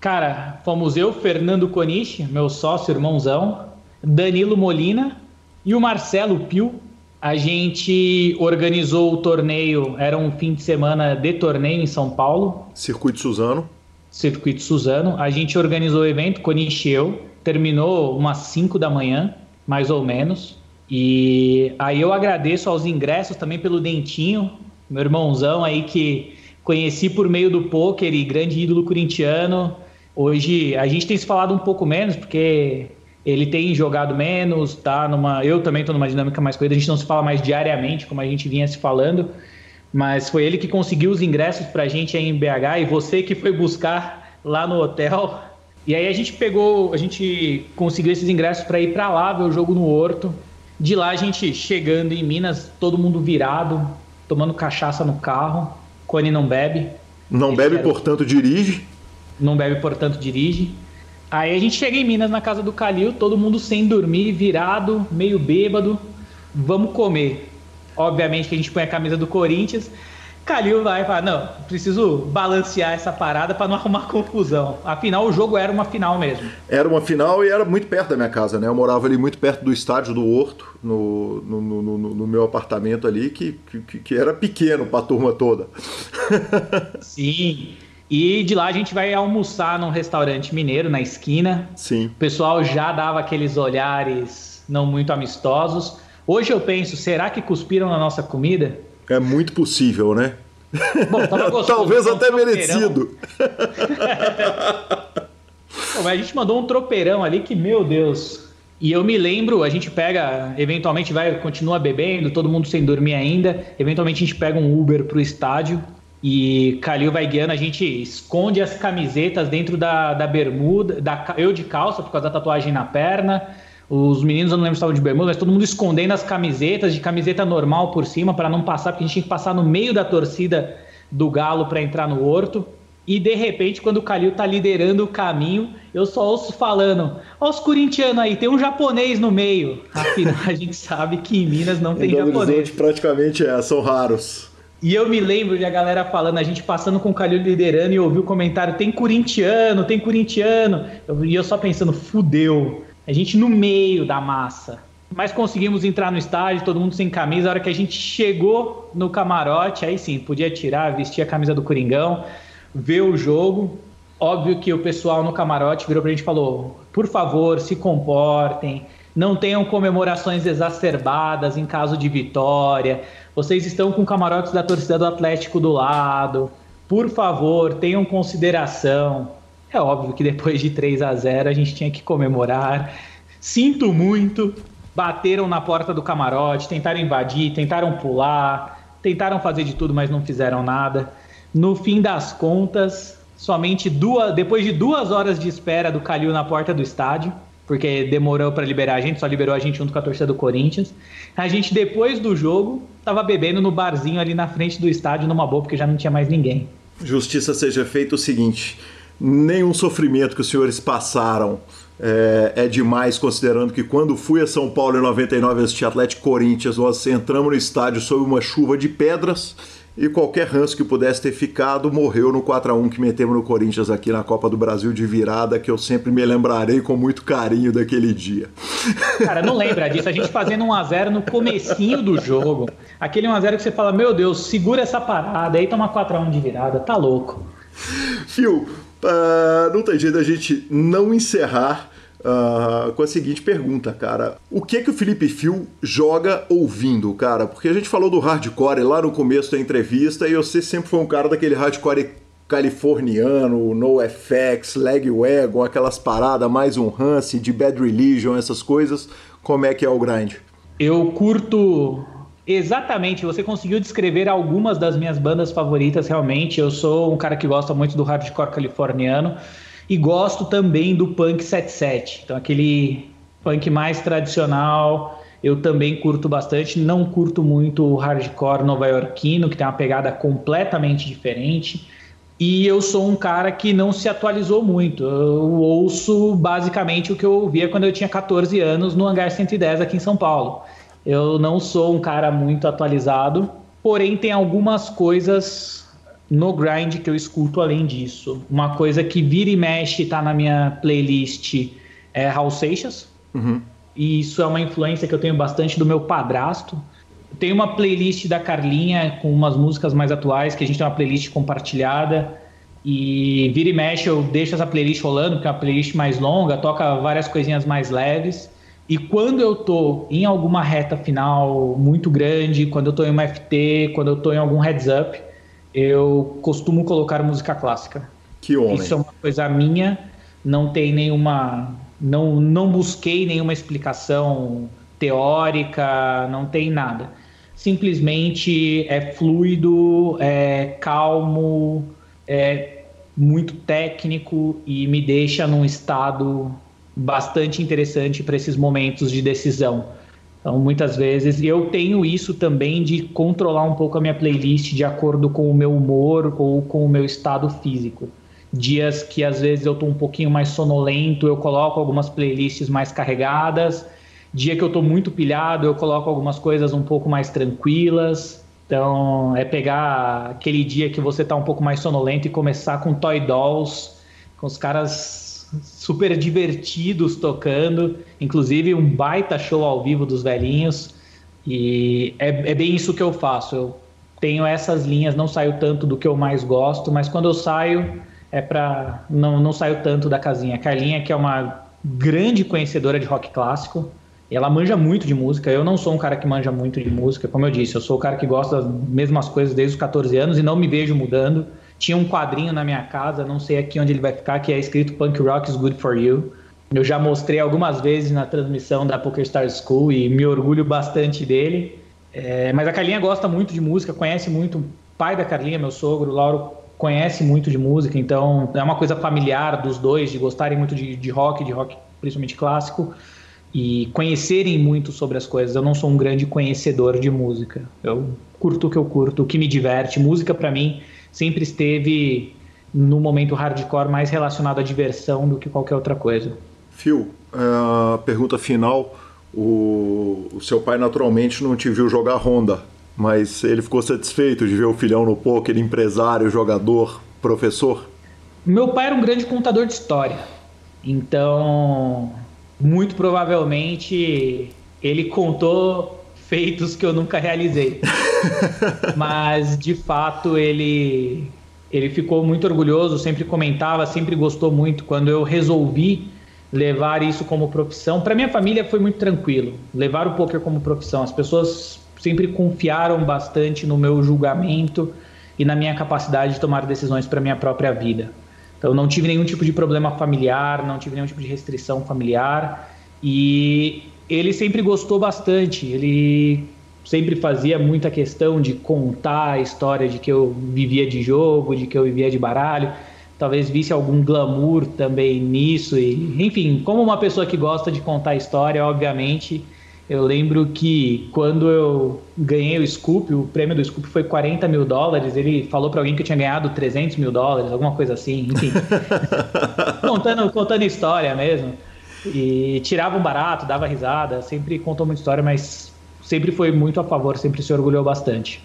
Cara, fomos eu, Fernando Coniche, meu sócio, irmãozão, Danilo Molina e o Marcelo Pio. A gente organizou o torneio, era um fim de semana de torneio em São Paulo. Circuito Suzano. Circuito Suzano. A gente organizou o evento, Coniche e eu. Terminou umas 5 da manhã, mais ou menos. E aí eu agradeço aos ingressos também pelo Dentinho, meu irmãozão aí que conheci por meio do poker e grande ídolo corintiano. Hoje a gente tem se falado um pouco menos, porque ele tem jogado menos, tá numa. Eu também estou numa dinâmica mais corrida, a gente não se fala mais diariamente, como a gente vinha se falando, mas foi ele que conseguiu os ingressos para a gente aí em BH e você que foi buscar lá no hotel. E aí a gente pegou, a gente conseguiu esses ingressos para ir para lá ver o jogo no Horto. De lá a gente chegando em Minas, todo mundo virado, tomando cachaça no carro. Cone não bebe. Não bebe, era... portanto dirige não bebe, portanto dirige. Aí a gente chega em Minas na casa do Calil, todo mundo sem dormir, virado, meio bêbado. Vamos comer. Obviamente que a gente põe a camisa do Corinthians. Calil vai falar: não, preciso balancear essa parada para não arrumar confusão. Afinal, o jogo era uma final mesmo. Era uma final e era muito perto da minha casa, né? Eu morava ali muito perto do estádio do Horto, no, no, no, no meu apartamento ali, que, que, que era pequeno para a turma toda. Sim. E de lá a gente vai almoçar num restaurante mineiro na esquina. Sim. O pessoal já dava aqueles olhares não muito amistosos. Hoje eu penso, será que cuspiram na nossa comida? É muito possível, né? Bom, gostoso, Talvez até merecido. Bom, a gente mandou um tropeirão ali que, meu Deus. E eu me lembro, a gente pega, eventualmente vai, continua bebendo, todo mundo sem dormir ainda. Eventualmente a gente pega um Uber pro estádio e Calil vai guiando, a gente esconde as camisetas dentro da, da bermuda, da, eu de calça por causa da tatuagem na perna. Os meninos eu não lembro se estavam de bermuda, mas todo mundo escondendo as camisetas, de camiseta normal por cima, para não passar, porque a gente tinha que passar no meio da torcida do Galo para entrar no horto. E de repente, quando o Calil tá liderando o caminho, eu só ouço falando: Ó, os corintianos aí, tem um japonês no meio. Afinal, a gente sabe que em Minas não tem em japonês. Praticamente é, são raros. E eu me lembro de a galera falando, a gente passando com o Calil liderando e ouvi o comentário: tem corintiano, tem corintiano. E eu só pensando: fudeu. A gente no meio da massa. Mas conseguimos entrar no estádio, todo mundo sem camisa. A hora que a gente chegou no camarote, aí sim, podia tirar, vestir a camisa do Coringão, ver o jogo. Óbvio que o pessoal no camarote virou pra gente e falou: por favor, se comportem, não tenham comemorações exacerbadas em caso de vitória vocês estão com camarotes da torcida do Atlético do lado. Por favor, tenham consideração. É óbvio que depois de 3 a 0 a gente tinha que comemorar. Sinto muito. Bateram na porta do camarote, tentaram invadir, tentaram pular, tentaram fazer de tudo, mas não fizeram nada. No fim das contas, somente duas, depois de duas horas de espera do Calil na porta do estádio, porque demorou para liberar a gente, só liberou a gente junto com a torcida do Corinthians. A gente, depois do jogo, tava bebendo no barzinho ali na frente do estádio, numa boa, porque já não tinha mais ninguém. Justiça seja feita o seguinte: nenhum sofrimento que os senhores passaram é, é, demais, considerando que quando fui a São Paulo em 99 assistir Atlético Corinthians, nós entramos no estádio sob uma chuva de pedras e qualquer ranço que pudesse ter ficado morreu no 4 a 1 que metemos no Corinthians aqui na Copa do Brasil de virada, que eu sempre me lembrarei com muito carinho daquele dia. Cara, não lembra disso. A gente fazendo 1 a 0 no comecinho do jogo. Aquele 1 a 0 que você fala: "Meu Deus, segura essa parada". Aí toma 4 a 1 de virada. Tá louco. Fio, uh, não tem jeito a gente não encerrar uh, com a seguinte pergunta, cara. O que que o Felipe Fio joga ouvindo, cara? Porque a gente falou do hardcore lá no começo da entrevista e você sempre foi um cara daquele hardcore californiano, NoFX, Lagwagon, aquelas paradas, mais um Hansi, de Bad Religion, essas coisas. Como é que é o grind? Eu curto Exatamente, você conseguiu descrever algumas das minhas bandas favoritas realmente. Eu sou um cara que gosta muito do hardcore californiano e gosto também do punk 77. Então aquele punk mais tradicional, eu também curto bastante. Não curto muito o hardcore nova-iorquino, que tem uma pegada completamente diferente. E eu sou um cara que não se atualizou muito. Eu ouço basicamente o que eu ouvia quando eu tinha 14 anos no Hangar 110 aqui em São Paulo. Eu não sou um cara muito atualizado, porém tem algumas coisas no grind que eu escuto além disso. Uma coisa que vira e mexe tá na minha playlist é House Seixas. Uhum. E isso é uma influência que eu tenho bastante do meu padrasto. Tem uma playlist da Carlinha com umas músicas mais atuais, que a gente tem uma playlist compartilhada. E vira e mexe eu deixo essa playlist rolando, porque é uma playlist mais longa, toca várias coisinhas mais leves. E quando eu tô em alguma reta final muito grande, quando eu tô em uma FT, quando eu tô em algum heads up, eu costumo colocar música clássica. Que homem. Isso é uma coisa minha, não tem nenhuma. Não, não busquei nenhuma explicação teórica, não tem nada. Simplesmente é fluido, é calmo, é muito técnico e me deixa num estado bastante interessante para esses momentos de decisão. Então, muitas vezes, eu tenho isso também de controlar um pouco a minha playlist de acordo com o meu humor ou com o meu estado físico. Dias que às vezes eu estou um pouquinho mais sonolento, eu coloco algumas playlists mais carregadas. Dia que eu estou muito pilhado, eu coloco algumas coisas um pouco mais tranquilas. Então, é pegar aquele dia que você está um pouco mais sonolento e começar com Toy Dolls, com os caras super divertidos tocando, inclusive um baita show ao vivo dos velhinhos. E é, é bem isso que eu faço. Eu tenho essas linhas, não saio tanto do que eu mais gosto, mas quando eu saio é para não, não saio tanto da casinha. A Carlinha, que é uma grande conhecedora de rock clássico, ela manja muito de música. Eu não sou um cara que manja muito de música, como eu disse, eu sou o cara que gosta das mesmas coisas desde os 14 anos e não me vejo mudando. Tinha um quadrinho na minha casa, não sei aqui onde ele vai ficar, que é escrito Punk Rock is Good for You. Eu já mostrei algumas vezes na transmissão da Poker Star School e me orgulho bastante dele. É, mas a Carlinha gosta muito de música, conhece muito. O pai da Carlinha, meu sogro, Lauro, conhece muito de música, então é uma coisa familiar dos dois, de gostarem muito de, de rock, de rock principalmente clássico, e conhecerem muito sobre as coisas. Eu não sou um grande conhecedor de música. Eu curto o que eu curto, o que me diverte. Música, para mim, sempre esteve no momento hardcore mais relacionado à diversão do que qualquer outra coisa. Phil, a pergunta final. O, o seu pai naturalmente não te viu jogar Honda, mas ele ficou satisfeito de ver o filhão no poker, empresário, jogador, professor? Meu pai era um grande contador de história. Então, muito provavelmente ele contou feitos que eu nunca realizei. Mas de fato ele ele ficou muito orgulhoso, sempre comentava, sempre gostou muito quando eu resolvi levar isso como profissão. Para minha família foi muito tranquilo, levar o poker como profissão. As pessoas sempre confiaram bastante no meu julgamento e na minha capacidade de tomar decisões para minha própria vida. Então não tive nenhum tipo de problema familiar, não tive nenhum tipo de restrição familiar e ele sempre gostou bastante. Ele sempre fazia muita questão de contar a história de que eu vivia de jogo, de que eu vivia de baralho. Talvez visse algum glamour também nisso. E, enfim, como uma pessoa que gosta de contar história, obviamente, eu lembro que quando eu ganhei o Scoop, o prêmio do Scoop foi 40 mil dólares. Ele falou para alguém que eu tinha ganhado 300 mil dólares, alguma coisa assim. Enfim, contando, contando história mesmo. E tirava um barato, dava risada, sempre contou muita história, mas sempre foi muito a favor, sempre se orgulhou bastante.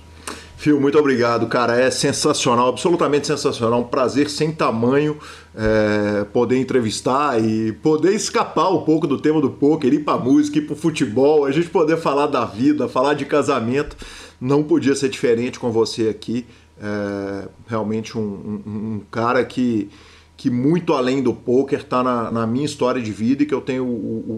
Fio, muito obrigado, cara. É sensacional, absolutamente sensacional. Um prazer sem tamanho é, poder entrevistar e poder escapar um pouco do tema do poker, ir pra música, ir pro futebol, a gente poder falar da vida, falar de casamento. Não podia ser diferente com você aqui. É, realmente um, um, um cara que que muito além do poker está na, na, minha história de vida e que eu tenho o,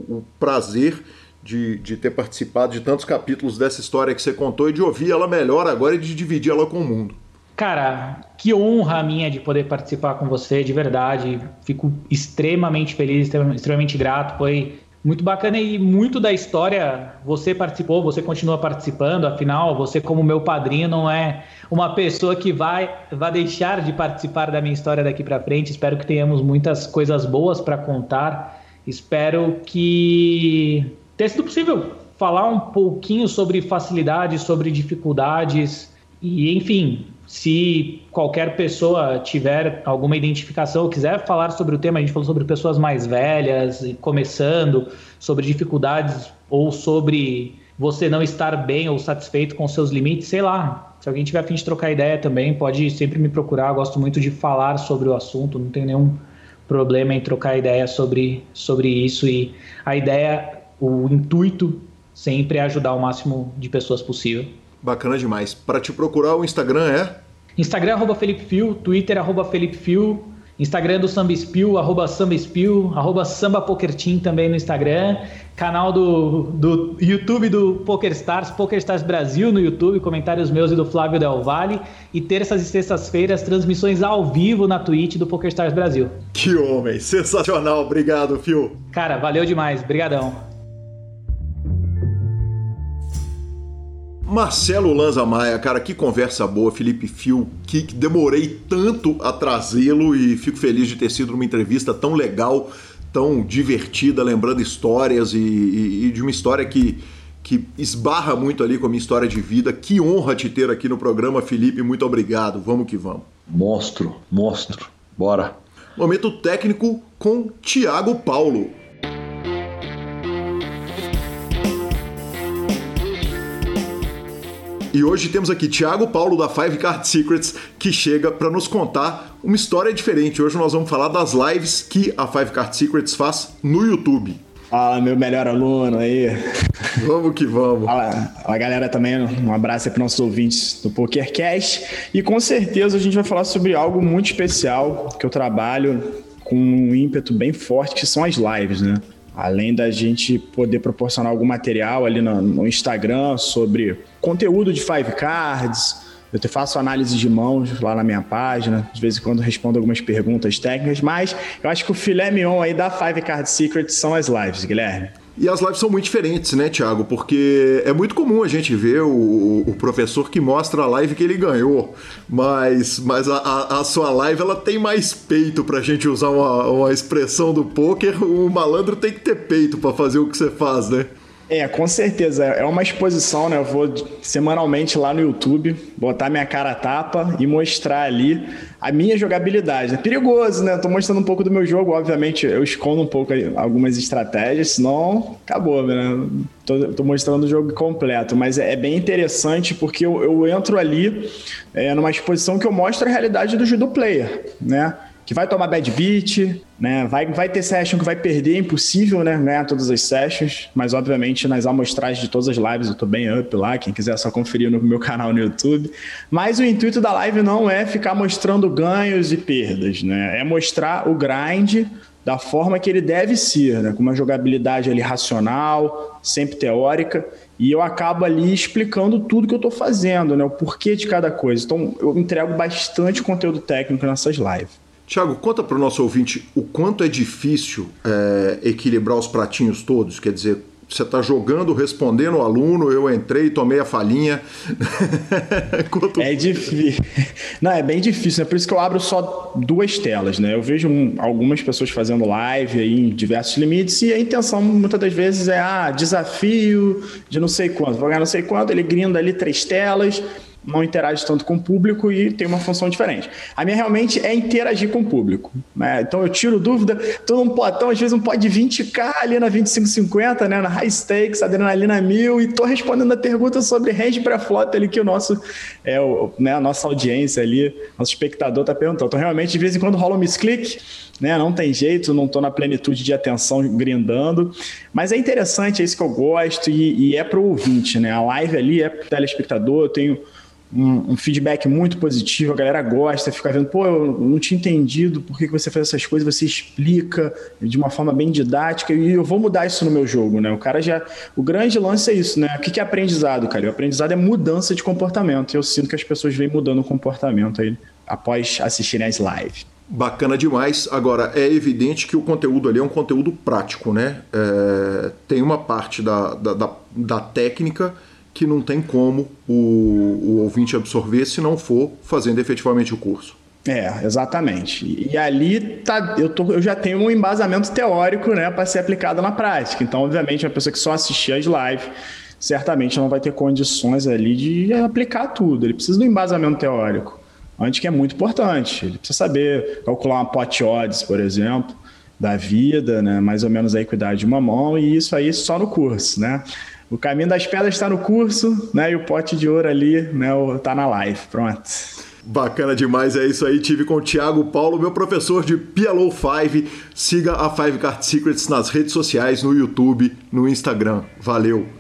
o, o prazer de, de, ter participado de tantos capítulos dessa história que você contou e de ouvir ela melhor agora e de dividir ela com o mundo. Cara, que honra minha de poder participar com você, de verdade. Fico extremamente feliz, extremamente grato. Foi muito bacana e muito da história você participou, você continua participando. Afinal, você, como meu padrinho, não é uma pessoa que vai, vai deixar de participar da minha história daqui para frente. Espero que tenhamos muitas coisas boas para contar. Espero que tenha sido possível falar um pouquinho sobre facilidades, sobre dificuldades e, enfim, se qualquer pessoa tiver alguma identificação ou quiser falar sobre o tema, a gente falou sobre pessoas mais velhas, começando, sobre dificuldades ou sobre você não estar bem ou satisfeito com seus limites, sei lá. Se alguém tiver a fim de trocar ideia também, pode sempre me procurar. Eu gosto muito de falar sobre o assunto, não tem nenhum problema em trocar ideia sobre, sobre isso. E a ideia, o intuito sempre é ajudar o máximo de pessoas possível. Bacana demais. Para te procurar, o Instagram é? Instagram, arroba Felipe Fio, Twitter, arroba Felipe Fio, Instagram do Samba Spill, arroba Samba Spill, arroba Samba Poker Team também no Instagram, canal do, do YouTube do PokerStars, PokerStars Brasil no YouTube, comentários meus e do Flávio Del Valle, e terças e sextas-feiras, transmissões ao vivo na Twitch do PokerStars Brasil. Que homem, sensacional, obrigado, Fio. Cara, valeu demais, brigadão. Marcelo Lanza Maia, cara, que conversa boa, Felipe Fio, que demorei tanto a trazê-lo e fico feliz de ter sido uma entrevista tão legal, tão divertida, lembrando histórias e, e, e de uma história que, que esbarra muito ali com a minha história de vida. Que honra te ter aqui no programa, Felipe, muito obrigado. Vamos que vamos. Monstro, monstro. Bora. Momento técnico com Tiago Paulo. E hoje temos aqui Thiago Paulo da Five Card Secrets que chega para nos contar uma história diferente. Hoje nós vamos falar das lives que a Five Card Secrets faz no YouTube. Fala, meu melhor aluno aí. Vamos que vamos. Fala, fala galera também, um abraço aí para nossos ouvintes do PokerCast. E com certeza a gente vai falar sobre algo muito especial que eu trabalho com um ímpeto bem forte, que são as lives, né? Além da gente poder proporcionar algum material ali no, no Instagram sobre conteúdo de Five Cards, eu faço análise de mãos lá na minha página, de vez em quando respondo algumas perguntas técnicas, mas eu acho que o filé mignon aí da Five Card Secrets são as lives, Guilherme. E as lives são muito diferentes, né, Thiago? Porque é muito comum a gente ver o, o professor que mostra a live que ele ganhou, mas, mas a, a, a sua live ela tem mais peito pra gente usar uma, uma expressão do poker. O malandro tem que ter peito para fazer o que você faz, né? É, com certeza. É uma exposição, né? Eu vou semanalmente lá no YouTube botar minha cara a tapa e mostrar ali a minha jogabilidade. É perigoso, né? Eu tô mostrando um pouco do meu jogo, obviamente eu escondo um pouco algumas estratégias, senão acabou, né? Tô, tô mostrando o jogo completo, mas é, é bem interessante porque eu, eu entro ali é, numa exposição que eu mostro a realidade do judo player, né? Que vai tomar bad beat, né? Vai, vai ter session que vai perder, é impossível, né? Ganhar todas as sessions, mas obviamente nas amostragens de todas as lives eu tô bem up lá, quem quiser é só conferir no meu canal no YouTube. Mas o intuito da live não é ficar mostrando ganhos e perdas, né? É mostrar o grind da forma que ele deve ser, né? com uma jogabilidade ali racional, sempre teórica, e eu acabo ali explicando tudo que eu estou fazendo, né? o porquê de cada coisa. Então eu entrego bastante conteúdo técnico nessas lives. Tiago, conta para o nosso ouvinte o quanto é difícil é, equilibrar os pratinhos todos. Quer dizer, você está jogando, respondendo o aluno, eu entrei, tomei a falinha. é difícil. Não, é bem difícil, é por isso que eu abro só duas telas, né? Eu vejo algumas pessoas fazendo live aí em diversos limites e a intenção muitas das vezes é ah, desafio de não sei quanto. Vou ganhar não sei quanto, ele grinda ali três telas não interage tanto com o público e tem uma função diferente. A minha realmente é interagir com o público. Né? Então eu tiro dúvida, tô num potão, às vezes um pod de 20k ali na 2550, né? na high stakes, adrenalina mil, e tô respondendo a pergunta sobre range para flota ali que o nosso, é, o, né, a nossa audiência ali, nosso espectador tá perguntando. Então realmente de vez em quando rola um misclick, né? Não tem jeito, não tô na plenitude de atenção grindando, mas é interessante, é isso que eu gosto e, e é pro ouvinte, né? A live ali é pro telespectador, eu tenho um, um, feedback muito positivo, a galera gosta, fica vendo, pô, eu não tinha entendido por que você faz essas coisas, você explica de uma forma bem didática e eu vou mudar isso no meu jogo, né? O cara já. O grande lance é isso, né? O que é aprendizado, cara? O aprendizado é mudança de comportamento. Eu sinto que as pessoas vêm mudando o comportamento aí após assistirem as lives. Bacana demais. Agora, é evidente que o conteúdo ali é um conteúdo prático, né? É, tem uma parte da, da, da, da técnica que não tem como o, o ouvinte absorver se não for fazendo efetivamente o curso. É, exatamente. E, ali tá, eu, tô, eu já tenho um embasamento teórico né, para ser aplicado na prática. Então, obviamente, uma pessoa que só assistir as lives certamente não vai ter condições ali de aplicar tudo. Ele precisa do embasamento teórico, antes que é muito importante. Ele precisa saber calcular uma pot odds, por exemplo, da vida, né, mais ou menos a equidade de uma mão, e isso aí só no curso, né? O caminho das pedras está no curso, né? E o pote de ouro ali, né? Tá na live. Pronto. Bacana demais, é isso aí. Tive com o Thiago Paulo, meu professor de PLO 5. Siga a Five Card Secrets nas redes sociais, no YouTube, no Instagram. Valeu!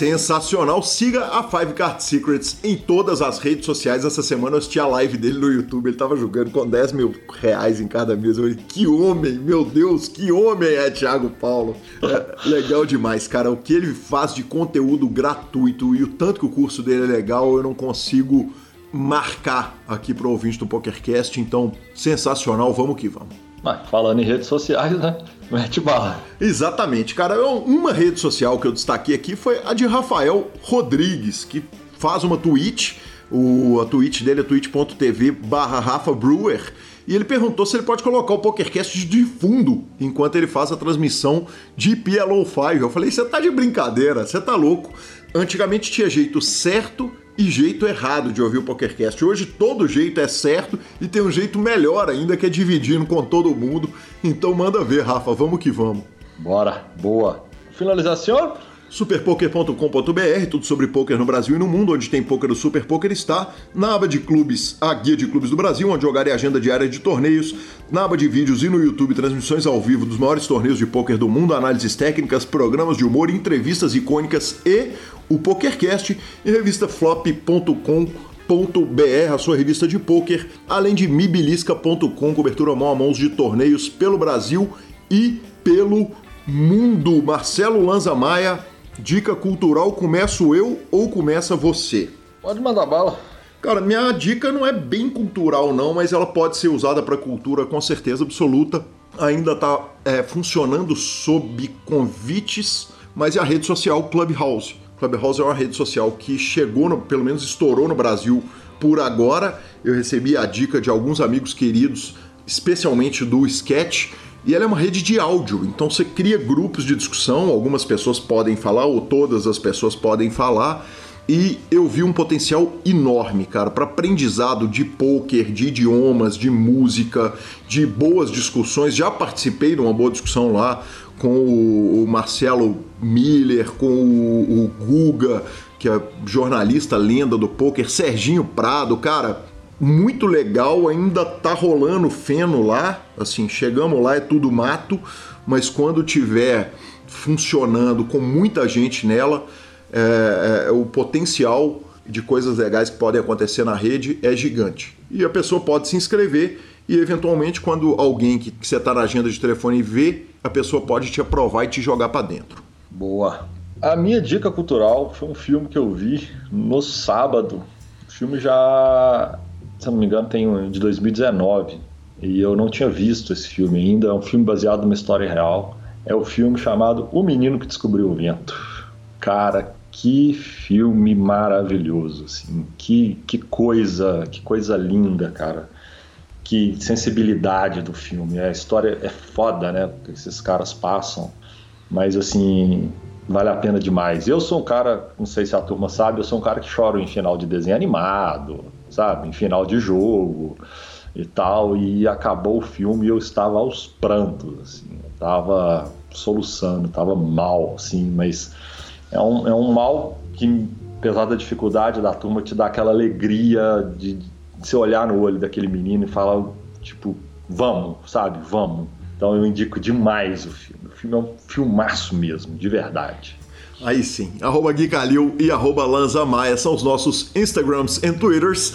Sensacional. Siga a Five Card Secrets em todas as redes sociais. Essa semana eu assisti a live dele no YouTube. Ele tava jogando com 10 mil reais em cada mesa. Eu falei, que homem, meu Deus, que homem é Thiago Paulo. É, legal demais, cara. O que ele faz de conteúdo gratuito e o tanto que o curso dele é legal, eu não consigo marcar aqui pro ouvinte do PokerCast. Então, sensacional. Vamos que vamos. Mas falando em redes sociais, né? Mete bala. Exatamente, cara. Uma rede social que eu destaquei aqui foi a de Rafael Rodrigues, que faz uma tweet. O, a tweet dele é twitch.tv barra Rafa Brewer. E ele perguntou se ele pode colocar o PokerCast de fundo enquanto ele faz a transmissão de PLO 5. Eu falei, você tá de brincadeira, você tá louco. Antigamente tinha jeito certo e jeito errado de ouvir o PokerCast. Hoje todo jeito é certo e tem um jeito melhor ainda que é dividindo com todo mundo. Então manda ver, Rafa, vamos que vamos. Bora, boa. Finalização? superpoker.com.br, tudo sobre poker no Brasil e no mundo, onde tem poker do Super Poker está, na aba de clubes, a guia de clubes do Brasil, onde jogar e agenda diária de torneios, na aba de vídeos e no YouTube transmissões ao vivo dos maiores torneios de poker do mundo, análises técnicas, programas de humor, entrevistas icônicas e o PokerCast e revista flop.com a sua revista de poker, além de mibilisca.com, cobertura mão a mãos de torneios pelo Brasil e pelo mundo. Marcelo Lanza Maia, dica cultural, começo eu ou começa você? Pode mandar bala. Cara, minha dica não é bem cultural não, mas ela pode ser usada para cultura com certeza absoluta. Ainda está é, funcionando sob convites, mas é a rede social Clubhouse. Clubhouse é uma rede social que chegou, no, pelo menos estourou no Brasil por agora. Eu recebi a dica de alguns amigos queridos, especialmente do Sketch, e ela é uma rede de áudio. Então você cria grupos de discussão, algumas pessoas podem falar ou todas as pessoas podem falar. E eu vi um potencial enorme, cara, para aprendizado de poker, de idiomas, de música, de boas discussões. Já participei de uma boa discussão lá com o, Marcelo Miller, com o, Guga, que é jornalista lenda do poker, Serginho Prado, cara, muito legal, ainda tá rolando feno lá, assim, chegamos lá é tudo mato, mas quando tiver funcionando com muita gente nela, é, é, o potencial de coisas legais que podem acontecer na rede é gigante. E a pessoa pode se inscrever e eventualmente quando alguém que, que você está na agenda de telefone vê a pessoa pode te aprovar e te jogar para dentro. Boa. A minha dica cultural foi um filme que eu vi no sábado. O filme já, se não me engano, tem de 2019 e eu não tinha visto esse filme ainda. É um filme baseado numa história real. É o filme chamado O Menino que Descobriu o Vento. Cara, que filme maravilhoso, assim. Que, que coisa, que coisa linda, cara que sensibilidade do filme. A história é foda, né? Que esses caras passam, mas assim vale a pena demais. Eu sou um cara, não sei se a turma sabe, eu sou um cara que chora em final de desenho animado, sabe? Em final de jogo e tal. E acabou o filme e eu estava aos prantos, assim. Eu tava soluçando, tava mal, assim, mas é um, é um mal que, apesar da dificuldade da turma, te dá aquela alegria de, você olhar no olho daquele menino e falar, tipo, vamos, sabe, vamos. Então eu indico demais o filme. O filme é um filmaço mesmo, de verdade. Aí sim, arroba Gui Calil e arroba Lanza Maia são os nossos Instagrams e Twitters.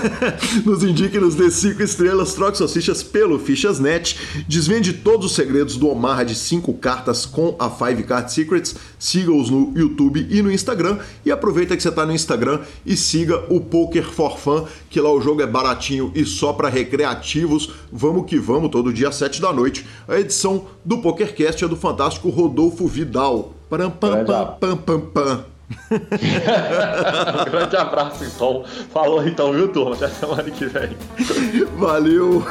nos indique, nos dê 5 estrelas, troque suas fichas pelo Fichas.net, desvende todos os segredos do Omarra de 5 cartas com a 5 Card Secrets, siga-os no YouTube e no Instagram e aproveita que você está no Instagram e siga o Poker for Fun, que lá o jogo é baratinho e só para recreativos. Vamos que vamos, todo dia às 7 da noite. A edição do PokerCast é do fantástico Rodolfo Vidal. Param, pam, pam, pam, pam, pam. um grande abraço, então. Falou então, viu, turma? Até semana que vem. Valeu!